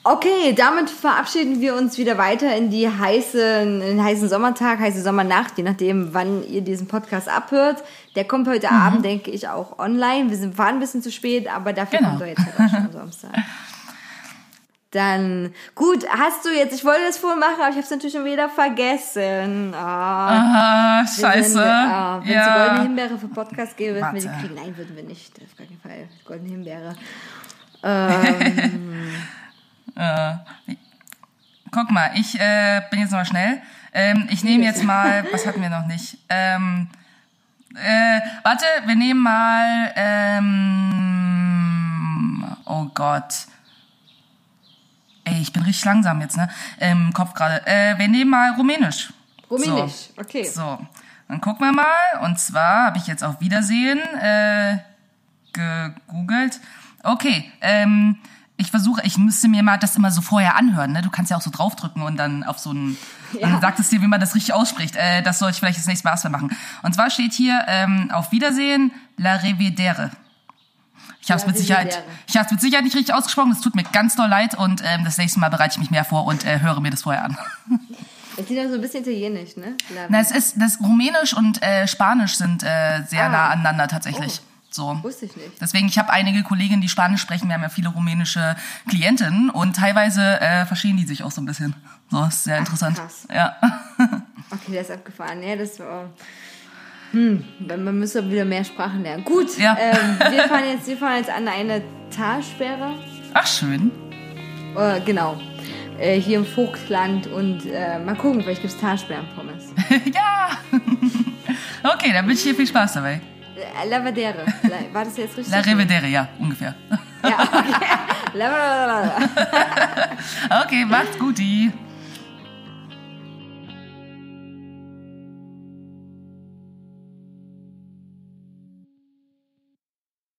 Okay, damit verabschieden wir uns wieder weiter in die heiße, in den heißen Sommertag, heiße Sommernacht, je nachdem, wann ihr diesen Podcast abhört. Der kommt heute Mhm. Abend, denke ich, auch online. Wir sind, waren ein bisschen zu spät, aber dafür Genau. kommt er jetzt halt auch schon am Samstag. Dann, gut, hast du jetzt, ich wollte das vorher machen, aber ich habe es natürlich schon wieder vergessen. Ah, Ah, wir scheiße. sind, ah, wenn es goldene ja. Himbeere für Podcast gäbe, würden wir die kriegen. Nein, würden wir nicht. Auf gar keinen Fall. Goldene Himbeere. Ähm, Guck mal, ich äh, bin jetzt mal schnell. Ähm, ich nehme jetzt mal, was hatten wir noch nicht? Ähm, äh, warte, wir nehmen mal, ähm, oh Gott. Ey, ich bin richtig langsam jetzt, ne? Im Kopf gerade. Äh, wir nehmen mal Rumänisch. Rumänisch, So. okay. So, dann gucken wir mal. Und zwar habe ich jetzt auf Wiedersehen äh, gegoogelt. Okay, ähm, ich versuche, ich müsste mir mal das immer so vorher anhören. Ne? Du kannst ja auch so draufdrücken und dann auf so einen, dann sagt es dir, wie man das richtig ausspricht. Äh, das soll ich vielleicht das nächste Mal erstmal machen. Und zwar steht hier ähm, auf Wiedersehen, la revedere. Ich habe es mit Sicherheit, ich habe mit Sicherheit nicht richtig ausgesprochen. Es tut mir ganz doll leid und ähm, das nächste Mal bereite ich mich mehr vor und äh, höre mir das vorher an. Es klingt auch so ein bisschen italienisch, ne? Na, es ist, das Rumänisch und äh, Spanisch sind äh, sehr Ah. nah aneinander tatsächlich. So. Wusste ich nicht. Deswegen, ich habe einige Kolleginnen, die Spanisch sprechen. Wir haben ja viele rumänische Klientinnen und teilweise äh, verstehen die sich auch so ein bisschen. So, ist sehr interessant. krass. Ja. Okay, der ist abgefahren. Ja, das war. Hm, man müsste wieder mehr Sprachen lernen. Gut, Ja. ähm, wir, fahren jetzt, wir fahren jetzt an eine Talsperre. Ach, schön. Äh, genau. Äh, hier im Vogtland und äh, mal gucken, vielleicht gibt es Talsperren-Pommes. ja. okay, dann wünsche ich dir viel Spaß dabei. Äh, Lavadere. La- War das jetzt richtig? La Revedere, ja, ungefähr. Ja, okay. Lavadere. Okay, macht's gut, die.